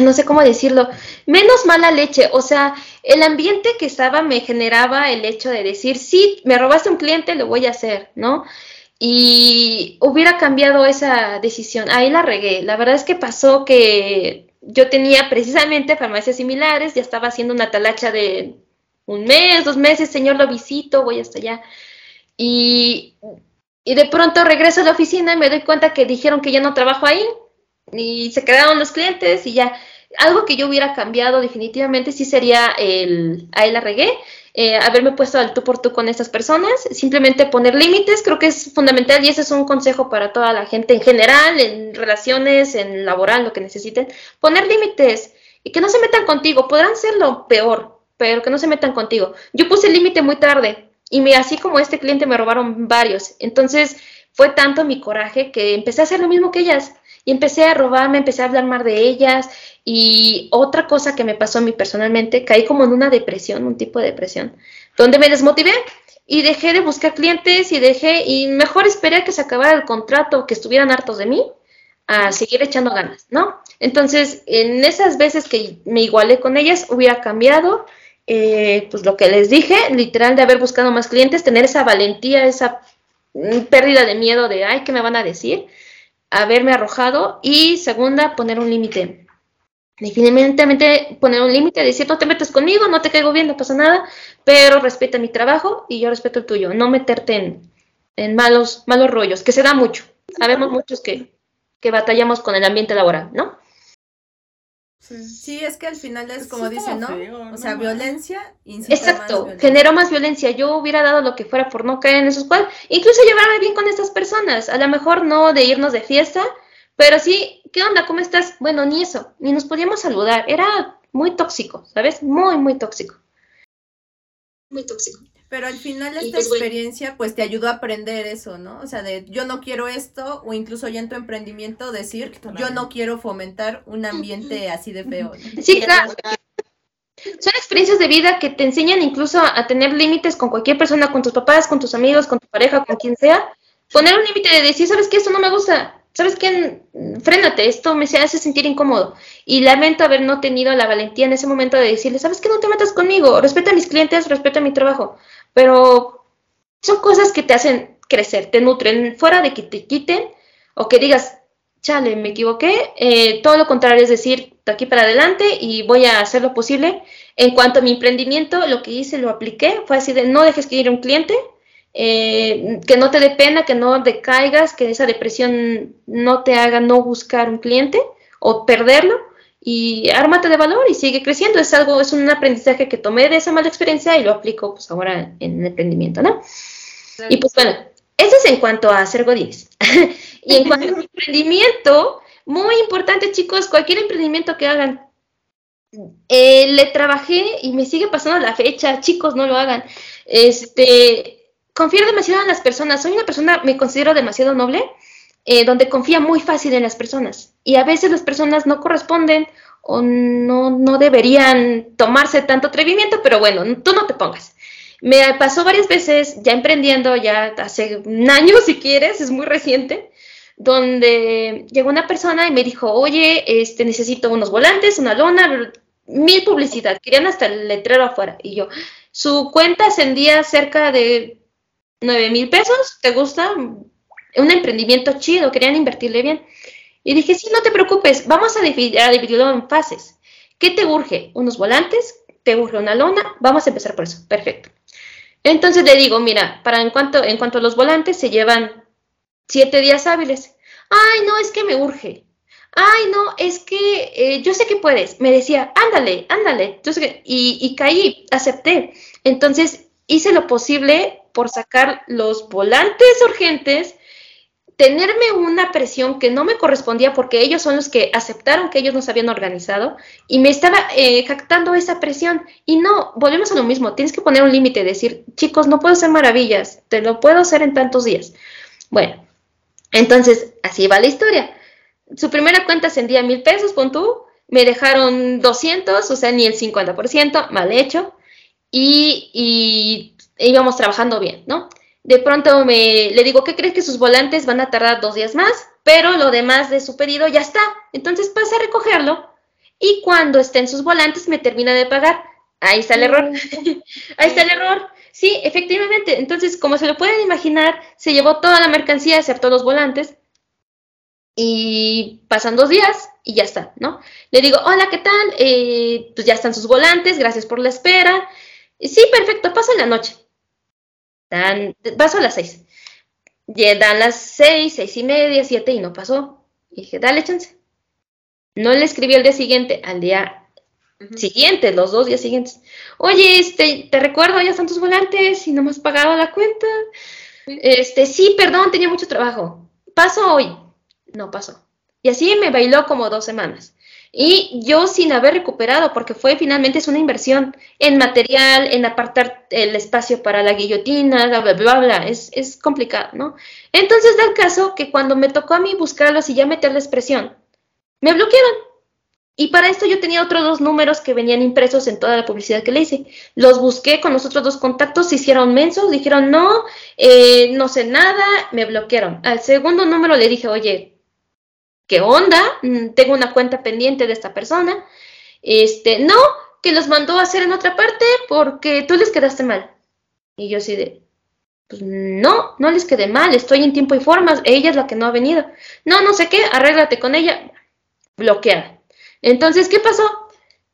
no sé cómo decirlo, menos mala leche. O sea, el ambiente que estaba me generaba el hecho de decir, sí, me robaste un cliente, lo voy a hacer, ¿no? Y hubiera cambiado esa decisión. Ahí la regué. La verdad es que pasó que yo tenía precisamente farmacias similares, ya estaba haciendo una talacha de un mes, dos meses, señor, lo visito, voy hasta allá. Y, y de pronto regreso a la oficina y me doy cuenta que dijeron que ya no trabajo ahí y se quedaron los clientes y ya. Algo que yo hubiera cambiado definitivamente sí sería el, ahí la regué, eh, haberme puesto al tú por tú con estas personas, simplemente poner límites, creo que es fundamental y ese es un consejo para toda la gente en general, en relaciones, en laboral, lo que necesiten, poner límites y que no se metan contigo, podrán ser lo peor, pero que no se metan contigo. Yo puse el límite muy tarde y me, así como este cliente me robaron varios, entonces fue tanto mi coraje que empecé a hacer lo mismo que ellas y empecé a robarme, empecé a hablar mal de ellas y otra cosa que me pasó a mí personalmente, caí como en una depresión, un tipo de depresión, donde me desmotivé y dejé de buscar clientes y dejé y mejor esperé a que se acabara el contrato, que estuvieran hartos de mí, a seguir echando ganas, ¿no? Entonces, en esas veces que me igualé con ellas, hubiera cambiado, eh, pues lo que les dije, literal de haber buscado más clientes, tener esa valentía, esa mm, pérdida de miedo de, ay, ¿qué me van a decir? Haberme arrojado y segunda, poner un límite. Definitivamente poner un límite, decir no te metes conmigo, no te caigo bien, no pasa nada, pero respeta mi trabajo y yo respeto el tuyo. No meterte en, en malos, malos rollos, que se da mucho. Sabemos muchos que, que batallamos con el ambiente laboral, ¿no? Sí. es que al final es como dicen, ¿no? O sea, violencia Exacto, generó más violencia. Yo hubiera dado lo que fuera por no caer en esos cual, incluso llevarme bien con estas personas. A lo mejor no de irnos de fiesta, pero sí, ¿qué onda? ¿Cómo estás? Bueno, ni eso, ni nos podíamos saludar. Era muy tóxico, ¿sabes? Muy, muy tóxico. Muy tóxico. Pero al final esta pues, experiencia pues te ayudó a aprender eso, ¿no? O sea, de yo no quiero esto o incluso ya en tu emprendimiento decir yo no quiero fomentar un ambiente así de feo. Sí, claro. Son experiencias de vida que te enseñan incluso a tener límites con cualquier persona, con tus papás, con tus amigos, con tu pareja, con quien sea. Poner un límite de decir, ¿sabes qué? Esto no me gusta. ¿Sabes qué? Frénate, esto me hace sentir incómodo. Y lamento haber no tenido la valentía en ese momento de decirle, ¿sabes qué? No te metas conmigo. Respeta a mis clientes, respeta mi trabajo pero son cosas que te hacen crecer, te nutren, fuera de que te quiten o que digas, chale, me equivoqué, eh, todo lo contrario, es decir, de aquí para adelante y voy a hacer lo posible. En cuanto a mi emprendimiento, lo que hice, lo apliqué, fue así de no dejes que ir un cliente, eh, que no te dé pena, que no decaigas, que esa depresión no te haga no buscar un cliente o perderlo y ármate de valor y sigue creciendo. Es algo, es un aprendizaje que tomé de esa mala experiencia y lo aplico pues ahora en el emprendimiento, ¿no? Y pues bueno, eso es en cuanto a hacer godines. (laughs) y en cuanto a (laughs) emprendimiento, muy importante chicos, cualquier emprendimiento que hagan, eh, le trabajé y me sigue pasando la fecha, chicos, no lo hagan. Este, confío demasiado en las personas. Soy una persona, me considero demasiado noble eh, donde confía muy fácil en las personas. Y a veces las personas no corresponden o no, no deberían tomarse tanto atrevimiento, pero bueno, tú no te pongas. Me pasó varias veces, ya emprendiendo, ya hace un año si quieres, es muy reciente, donde llegó una persona y me dijo, oye, este, necesito unos volantes, una lona, mil publicidad, querían hasta el letrero afuera. Y yo, su cuenta ascendía cerca de nueve mil pesos, ¿te gusta? Un emprendimiento chido, querían invertirle bien. Y dije, sí, no te preocupes, vamos a, dividirlo en fases. ¿Qué te urge? ¿Unos volantes? ¿Te urge una lona? Vamos a empezar por eso. Perfecto. Entonces le digo, mira, para en cuanto, en cuanto a los volantes, se llevan siete días hábiles. Ay, no, es que me urge. Ay, no, es que eh, yo sé que puedes. Me decía, ándale, ándale. Y, y caí, acepté. Entonces hice lo posible por sacar los volantes urgentes tenerme una presión que no me correspondía porque ellos son los que aceptaron que ellos nos habían organizado y me estaba eh, jactando esa presión. Y no, volvemos a lo mismo, tienes que poner un límite, decir, chicos, no puedo hacer maravillas, te lo puedo hacer en tantos días. Bueno, entonces, así va la historia. Su primera cuenta ascendía a mil pesos, pon tú, me dejaron 200, o sea, ni el 50%, mal hecho, y, y íbamos trabajando bien, ¿no? De pronto me, le digo, ¿qué crees que sus volantes van a tardar dos días más? Pero lo demás de su pedido ya está. Entonces pasa a recogerlo y cuando estén sus volantes me termina de pagar. Ahí está el error. (laughs) Ahí está el error. Sí, efectivamente. Entonces, como se lo pueden imaginar, se llevó toda la mercancía, excepto los volantes. Y pasan dos días y ya está, ¿no? Le digo, hola, ¿qué tal? Eh, pues ya están sus volantes, gracias por la espera. sí, perfecto, pasa la noche. Dan, pasó a las seis. Dan las seis, seis y media, siete y no pasó. Y dije, dale chance. No le escribí al día siguiente, al día siguiente, los dos días siguientes. Oye, este, te recuerdo, ya están tus volantes y no me has pagado la cuenta. Este, sí, perdón, tenía mucho trabajo. Paso hoy. No pasó. Y así me bailó como dos semanas. Y yo sin haber recuperado, porque fue finalmente es una inversión en material, en apartar el espacio para la guillotina, bla, bla, bla, bla. Es, es complicado, ¿no? Entonces da el caso que cuando me tocó a mí buscarlos y ya meterles presión, me bloquearon. Y para esto yo tenía otros dos números que venían impresos en toda la publicidad que le hice. Los busqué con los otros dos contactos, se hicieron mensos, dijeron no, eh, no sé nada, me bloquearon. Al segundo número le dije, oye, ¿qué onda? Mm, tengo una cuenta pendiente de esta persona. Este, no, que los mandó a hacer en otra parte porque tú les quedaste mal. Y yo así de, pues no, no les quedé mal, estoy en tiempo y forma, ella es la que no ha venido. No, no sé qué, arréglate con ella. Bloqueada. Entonces, ¿qué pasó?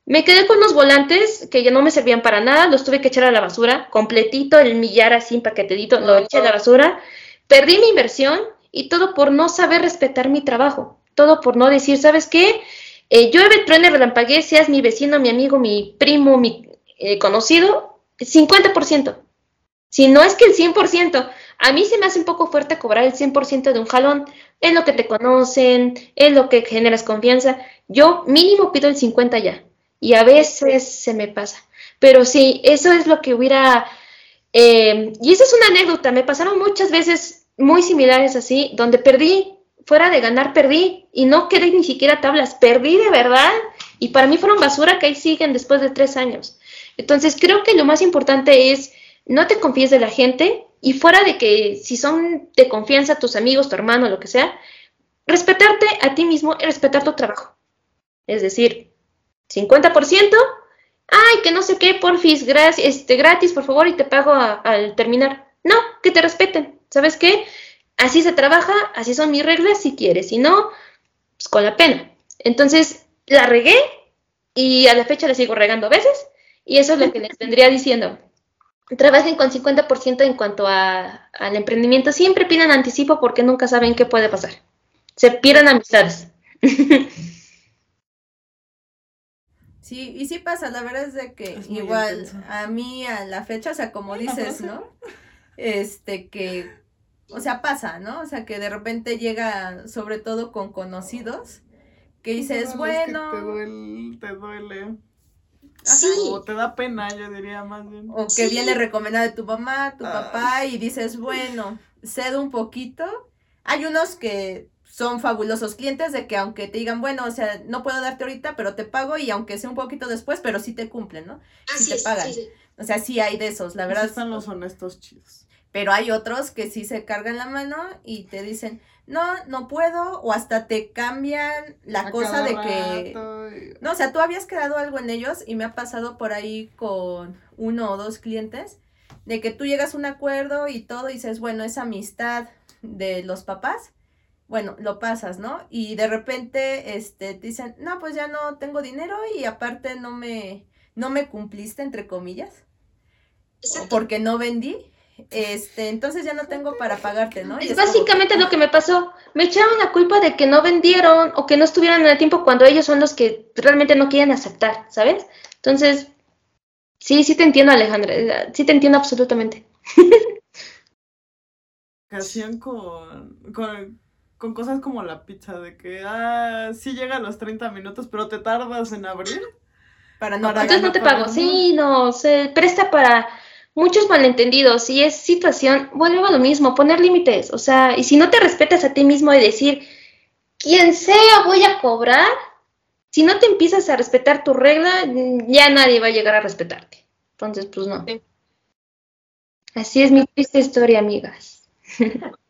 Me quedé con los volantes que ya no me servían para nada, los tuve que echar a la basura, completito, el millar así empaquetadito, lo eché a la basura. Perdí mi inversión y todo por no saber respetar mi trabajo todo por no decir, ¿sabes qué? eh, llueve, truene, relampaguee, seas mi vecino, mi amigo, mi primo, mi eh, conocido, 50%. Si no es que el 100%, a mí se me hace un poco fuerte cobrar el 100% de un jalón. Es lo que te conocen, es lo que generas confianza. Yo mínimo pido el 50 ya. Y a veces se me pasa. Pero sí, eso es lo que hubiera... Eh, y esa es una anécdota. Me pasaron muchas veces muy similares así, donde perdí, fuera de ganar, perdí. Y no quedé ni siquiera tablas. Perdí de verdad. Y para mí fueron basura que ahí siguen después de tres años. Entonces creo que lo más importante es no te confíes de la gente y fuera de que si son de confianza tus amigos, tu hermano, lo que sea, respetarte a ti mismo y respetar tu trabajo. Es decir, 50%, ay, que no sé qué, porfis, gracias, este, gratis, por favor, y te pago al terminar. No, que te respeten. ¿Sabes qué? Así se trabaja, así son mis reglas, si quieres, si no, pues con la pena. Entonces, la regué y a la fecha la sigo regando a veces, y eso es lo que les vendría diciendo trabajen con 50% en cuanto a, al emprendimiento. Siempre pidan anticipo porque nunca saben qué puede pasar. Se pierden amistades. (laughs) Sí, y sí pasa, la verdad es de que igual a mí a la fecha, o sea, como dices, ¿no? Este que, o sea, pasa, ¿no? O sea, que de repente llega, sobre todo con conocidos, que dices, bueno... te duele, te duele. Sí. O te da pena, yo diría más bien. O que viene recomendado de tu mamá, tu papá, y dices, bueno, cedo un poquito. Hay unos que son fabulosos clientes de que aunque te digan, bueno, o sea, no puedo darte ahorita, pero te pago y aunque sea un poquito después, pero sí te cumplen, ¿no? sí te pagan. O sea, sí hay de esos, la verdad. Están los honestos chidos. Pero hay otros que sí se cargan la mano y te dicen, no, no puedo, o hasta te cambian la cosa de que... No, o sea, tú habías quedado algo en ellos y me ha pasado por ahí con uno o dos clientes, de que tú llegas a un acuerdo y todo y dices, bueno, esa amistad de los papás, bueno, lo pasas, ¿no? Y de repente, este, te dicen, no, pues ya no tengo dinero y aparte no me, no me cumpliste, entre comillas, porque no vendí este, entonces ya no tengo para pagarte, ¿no? es, básicamente lo que me pasó. Me echaron la culpa de que no vendieron o que no estuvieron en el tiempo cuando ellos son los que realmente no quieren aceptar, ¿sabes? Entonces, sí, sí te entiendo, Alejandra. Sí te entiendo absolutamente. Ocasión con, con, con cosas como la pizza, de que, ah, sí llega a los 30 minutos, pero te tardas en abrir. Para no, Entonces no te pago. Sí, no, se presta para muchos malentendidos. Si es situación, vuelve a lo mismo, poner límites. O sea, y si no te respetas a ti mismo y decir, quien sea voy a cobrar, si no te empiezas a respetar tu regla, ya nadie va a llegar a respetarte. Entonces, pues no. Así es mi triste historia, amigas. (laughs)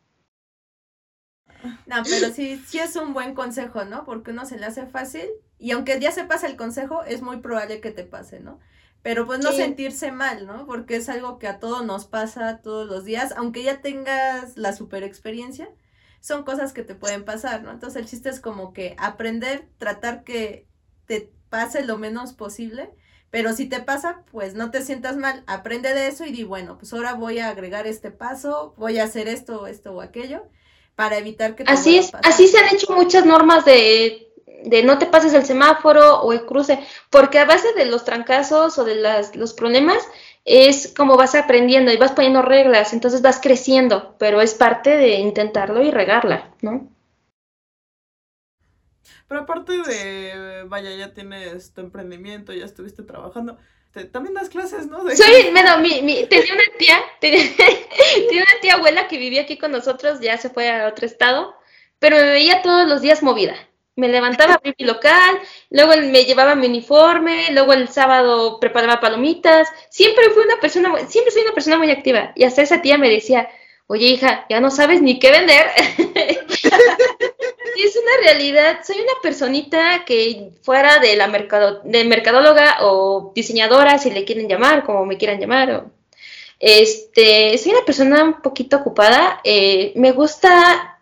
No, pero sí, sí es un buen consejo, ¿no? Porque uno se le hace fácil y aunque ya se pasa el consejo, es muy probable que te pase, ¿no? Pero pues no sentirse mal, ¿no? Porque es algo que a todos nos pasa todos los días, aunque ya tengas la super experiencia, son cosas que te pueden pasar, ¿no? Entonces el chiste es como que aprender, tratar que te pase lo menos posible, pero si te pasa, pues no te sientas mal, aprende de eso y di, bueno, pues ahora voy a agregar este paso, voy a hacer esto, esto o aquello, para evitar que te Así es, así se han hecho muchas normas de de no te pases el semáforo o el cruce, porque a base de los trancazos o de las, los problemas es como vas aprendiendo y vas poniendo reglas, entonces vas creciendo, pero es parte de intentarlo y regarla, ¿no? Pero aparte de, vaya, ya tienes tu emprendimiento, ya estuviste trabajando, también das clases, ¿no? Soy, bueno, mi, mi, tenía una tía, (laughs) tenía, tenía, una tía abuela que vivía aquí con nosotros, ya se fue a otro estado, pero me veía todos los días movida me levantaba a abrir mi local, luego me llevaba mi uniforme, luego el sábado preparaba palomitas. Siempre fui una persona, siempre soy una persona muy activa. Y hasta esa tía me decía, oye hija, ya no sabes ni qué vender. (laughs) es una realidad. Soy una personita que fuera de la mercado, de mercadóloga o diseñadora, si le quieren llamar, como me quieran llamar. este, soy una persona un poquito ocupada. Eh, me gusta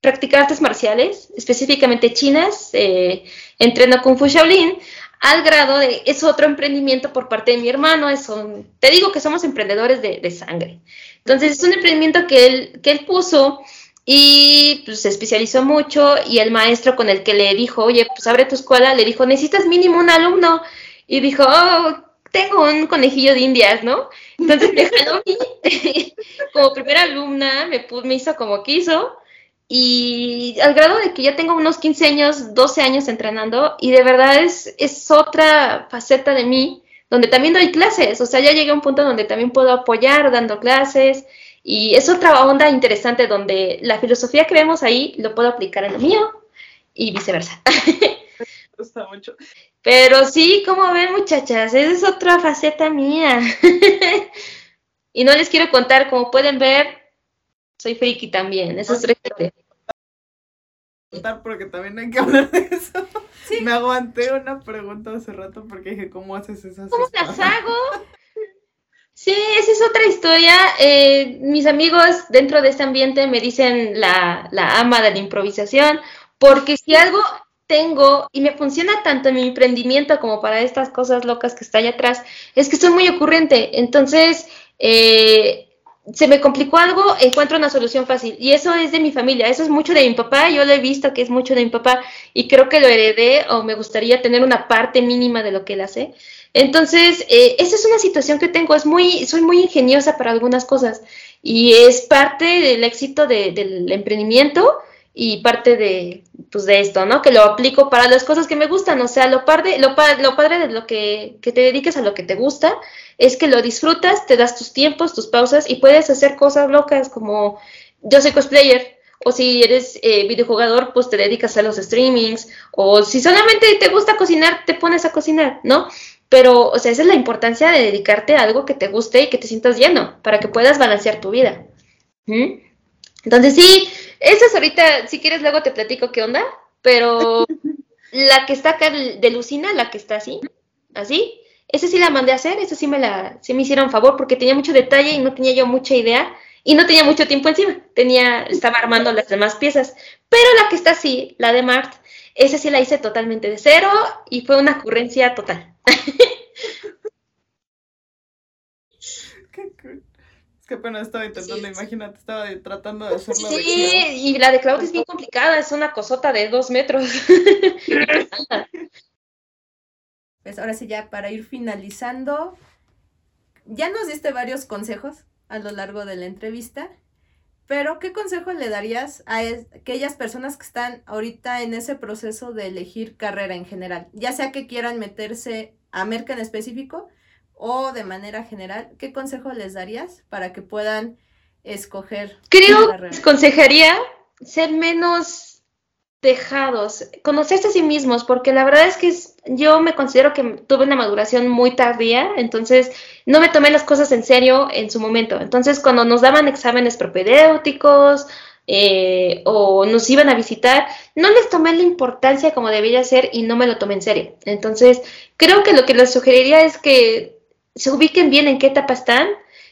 practicar artes marciales, específicamente chinas, eh, entreno Kung Fu Shaolin, al grado de, es otro emprendimiento por parte de mi hermano, es te digo que somos emprendedores de, sangre. Entonces es un emprendimiento que él, que él puso y pues se especializó mucho y el maestro con el que le dijo, oye, pues abre tu escuela, le dijo, necesitas mínimo un alumno. Y dijo, oh, tengo un conejillo de indias, ¿no? Entonces me jaló a mí (laughs) como primera alumna, me, me hizo como quiso y al grado de que ya tengo unos 15 años, 12 años entrenando y de verdad es, es otra faceta de mí donde también doy clases, o sea, ya llegué a un punto donde también puedo apoyar dando clases, y es otra onda interesante donde la filosofía que vemos ahí lo puedo aplicar en lo mío y viceversa. (laughs) Me gusta mucho. Pero sí, como ven muchachas, esa es otra faceta mía. (laughs) y no les quiero contar, como pueden ver, soy friki también, eso es otra historia. Contar porque también hay que (laughs) hablar de eso. Me aguanté una pregunta hace rato porque dije, ¿cómo haces esas ¿Cómo las hago? Sí, esa es otra historia. Eh, mis amigos dentro de este ambiente me dicen la, la ama de la improvisación, porque si algo tengo y me funciona tanto en mi emprendimiento como para estas cosas locas que está allá atrás, es que soy muy ocurrente. Entonces, eh, se me complicó algo, encuentro una solución fácil. Y eso es de mi familia, eso es mucho de mi papá, yo lo he visto que es mucho de mi papá y creo que lo heredé o me gustaría tener una parte mínima de lo que él hace. Entonces, eh, esa es una situación que tengo, es muy, soy muy ingeniosa para algunas cosas y es parte del éxito del emprendimiento y parte de, pues, de esto, ¿no? Que lo aplico para las cosas que me gustan, o sea, lo padre, lo, lo padre de lo que, que te dediques a lo que te gusta es que lo disfrutas, te das tus tiempos, tus pausas y puedes hacer cosas locas como yo soy cosplayer, o si eres eh, videojugador, pues te dedicas a los streamings, o si solamente te gusta cocinar, te pones a cocinar, ¿no? Pero, o sea, esa es la importancia de dedicarte a algo que te guste y que te sientas lleno, para que puedas balancear tu vida. Entonces, sí, esa es ahorita, si quieres, luego te platico qué onda, pero la que está acá de Lucina, la que está así, así, esa sí la mandé a hacer, esa sí me la, sí me hicieron favor porque tenía mucho detalle y no tenía yo mucha idea y no tenía mucho tiempo encima, tenía, estaba armando las demás piezas, pero la que está así, la de Mart, esa sí la hice totalmente de cero y fue una ocurrencia total. (laughs) Qué cool. Es que apenas estaba intentando, imagínate, estaba tratando de hacerlo. Sí, y la de Claudia es bien complicada, es una cosota de dos metros. (laughs) pues ahora sí, ya para ir finalizando, ya nos diste varios consejos a lo largo de la entrevista. Pero, ¿qué consejo le darías a aquellas personas que están ahorita en ese proceso de elegir carrera en general? Ya sea que quieran meterse a Merca en específico o de manera general, ¿qué consejo les darías para que puedan escoger? Creo que les aconsejaría ser menos dejados, conocerse a sí mismos, porque la verdad es que yo me considero que tuve una maduración muy tardía, entonces no me tomé las cosas en serio en su momento. Entonces, cuando nos daban exámenes propedéuticos eh, o nos iban a visitar, no les tomé la importancia como debía ser y no me lo tomé en serio. Entonces, creo que lo que les sugeriría es que se ubiquen bien en qué etapa están,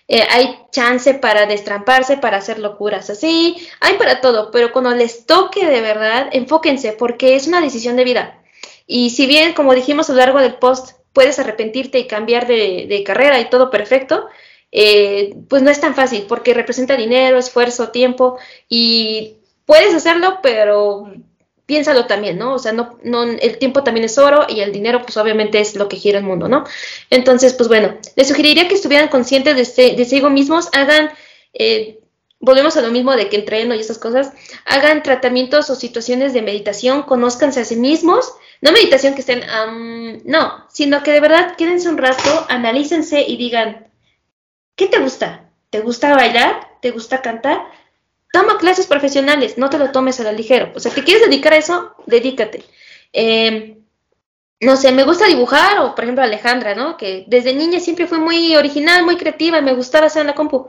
eh, hay chance para destramparse, para hacer locuras así, hay para todo, pero cuando les toque de verdad, enfóquense porque es una decisión de vida. Y si bien, como dijimos a lo largo del post, puedes arrepentirte y cambiar de, carrera y todo perfecto, eh, pues no es tan fácil porque representa dinero, esfuerzo, tiempo y puedes hacerlo, pero piénsalo también, ¿no? O sea, no, no, el tiempo también es oro y el dinero, pues obviamente es lo que gira el mundo, ¿no? Entonces, pues bueno, les sugeriría que estuvieran conscientes de, de sí mismos, hagan, eh, volvemos a lo mismo de que entreno y esas cosas, hagan tratamientos o situaciones de meditación, conózcanse a sí mismos, no meditación que estén, no, sino que de verdad quédense un rato, analícense y digan, ¿qué te gusta? ¿Te gusta bailar? ¿Te gusta cantar? Toma clases profesionales, no te lo tomes a la ligero. O sea, ¿te quieres dedicar a eso? Dedícate. Em, no sé, me gusta dibujar, o por ejemplo Alejandra, ¿no? Que desde niña siempre fue muy original, muy creativa, me gustaba hacer en la compu.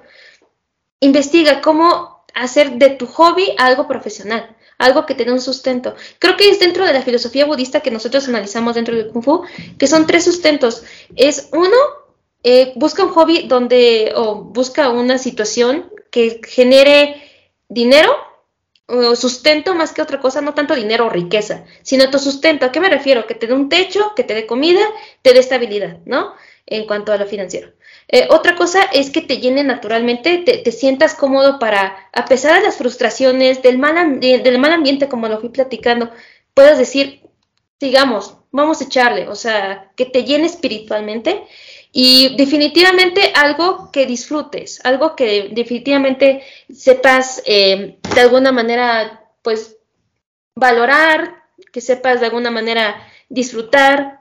Investiga cómo hacer de tu hobby algo profesional, algo que te dé un sustento. Creo que es dentro de la filosofía budista que nosotros analizamos dentro del Kung Fu, que son tres sustentos. Es uno, eh, busca un hobby donde, o busca una situación que genere dinero sustento más que otra cosa, no tanto dinero o riqueza, sino tu sustento. ¿A qué me refiero? Que te dé un techo, que te dé comida, te dé estabilidad, ¿no? en cuanto a lo financiero. Eh, otra cosa es que te llene naturalmente, te, sientas cómodo para, a pesar de las frustraciones, del mal, del mal ambiente, como lo fui platicando, puedas decir, sigamos, vamos a echarle, o sea, que te llene espiritualmente y definitivamente algo que disfrutes, algo que definitivamente sepas eh, de alguna manera, pues, valorar, que sepas de alguna manera disfrutar.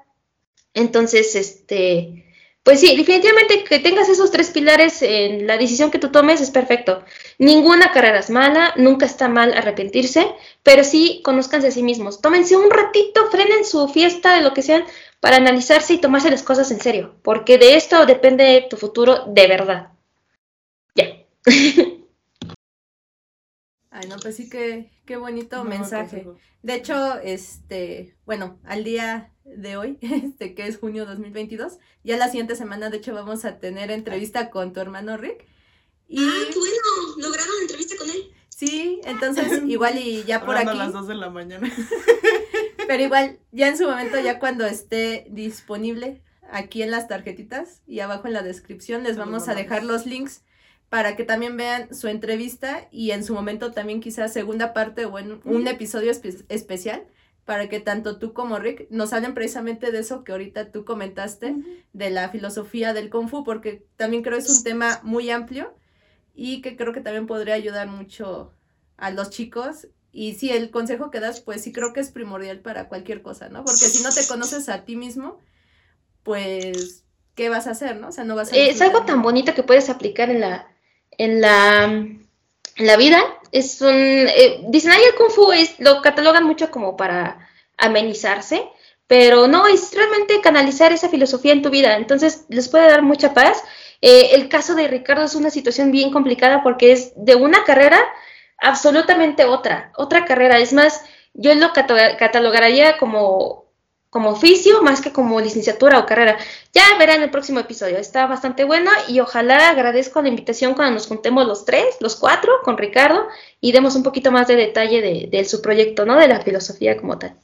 Entonces, este, pues sí, definitivamente que tengas esos tres pilares en la decisión que tú tomes es perfecto. Ninguna carrera es mala, nunca está mal arrepentirse, pero sí conózcanse a sí mismos. Tómense un ratito, frenen su fiesta de lo que sean para analizarse y tomarse las cosas en serio, porque de esto depende tu futuro de verdad. Ya. (laughs) Ay, no, pues sí que qué bonito mensaje. De hecho, este, bueno, al día de hoy, (laughs) este que es junio 2022. Ya la siguiente semana, de hecho, vamos a tener entrevista con tu hermano Rick. Y... Ah, qué bueno, lograron entrevista con él. Sí, entonces (laughs) igual y ya por aquí. A las 2 de la mañana. Pero igual, ya en su momento, ya cuando esté disponible aquí en las tarjetitas y abajo en la descripción les vamos a dejar los links para que también vean su entrevista y en su momento también quizás segunda parte o en un episodio especial para que tanto tú como Rick nos hablen precisamente de eso que ahorita tú comentaste, de la filosofía del Kung Fu, porque también creo es un tema muy amplio y que creo que también podría ayudar mucho a los chicos. Y sí, el consejo que das, pues sí creo que es primordial para cualquier cosa, ¿no? Porque si no te conoces a ti mismo, pues, ¿qué vas a hacer, no? O sea, no vas a... es algo tan bonito que puedes aplicar en la, en la, en la vida es un, eh, dicen, ay, el kung fu es, lo catalogan mucho como para amenizarse, pero no, es realmente canalizar esa filosofía en tu vida, entonces les puede dar mucha paz. Eh, el caso de Ricardo es una situación bien complicada porque es de una carrera absolutamente otra, otra carrera, es más, yo lo catalogaría como como oficio más que como licenciatura o carrera. Ya verán el próximo episodio, está bastante bueno y ojalá agradezco la invitación cuando nos juntemos los tres, los cuatro, con Ricardo y demos un poquito más de detalle de, su proyecto, ¿no? De la filosofía como tal.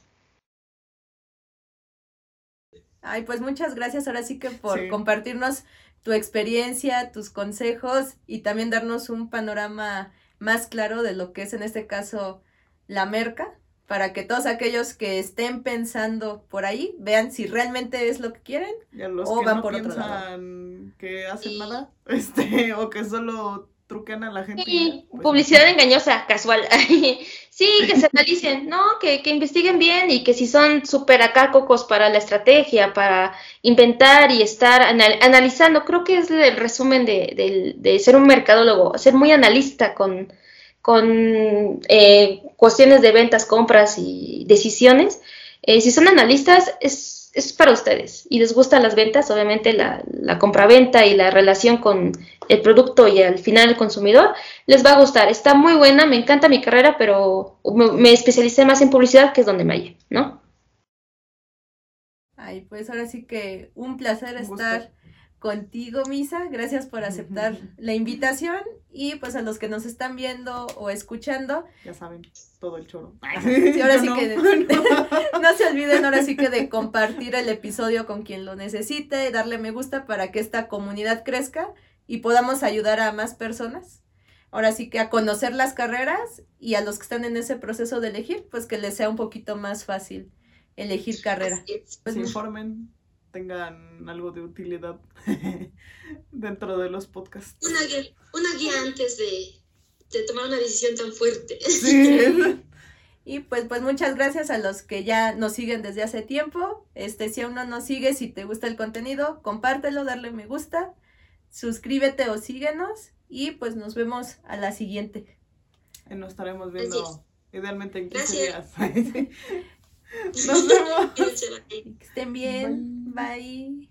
Ay, pues muchas gracias ahora sí que por compartirnos tu experiencia, tus consejos y también darnos un panorama más claro de lo que es en este caso la merca para que todos aquellos que estén pensando por ahí vean si realmente es lo que quieren o van por otro lado. que hacen nada, (laughs) este, o que solo truquen a la gente. Sí, pues, publicidad engañosa, casual. (laughs) sí, que se analicen, ¿no? Que, que investiguen bien y que si son súper acá cocos para la estrategia, para inventar y estar analizando, creo que es el resumen de, de ser un mercadólogo, ser muy analista con con eh, cuestiones de ventas, compras y decisiones. Eh, si son analistas, es, es, para ustedes y les gustan las ventas, obviamente la, la compra-venta y la relación con el producto y al final el consumidor, les va a gustar. Está muy buena, me encanta mi carrera, pero me, especialicé más en publicidad, que es donde me hallé, ¿no? Ay, pues ahora sí que un placer estar contigo, Misa. Gracias por aceptar la invitación y pues a los que nos están viendo o escuchando. Ya saben, todo el choro. Sí, ahora sí que (laughs) (laughs) no. se olviden ahora sí que de compartir el episodio con quien lo necesite, darle me gusta para que esta comunidad crezca y podamos ayudar a más personas. Ahora sí que a conocer las carreras y a los que están en ese proceso de elegir, pues que les sea un poquito más fácil elegir carrera. Pues, informen tengan algo de utilidad (laughs) dentro de los podcasts. Una guía, una guía antes de, tomar una decisión tan fuerte. (laughs) Y pues, pues muchas gracias a los que ya nos siguen desde hace tiempo. Este, si aún no nos sigue, si te gusta el contenido, compártelo, darle me gusta, suscríbete o síguenos y pues nos vemos a la siguiente. Y nos estaremos viendo idealmente en 15 días. (laughs) Nos vemos. Que estén bien. Bye.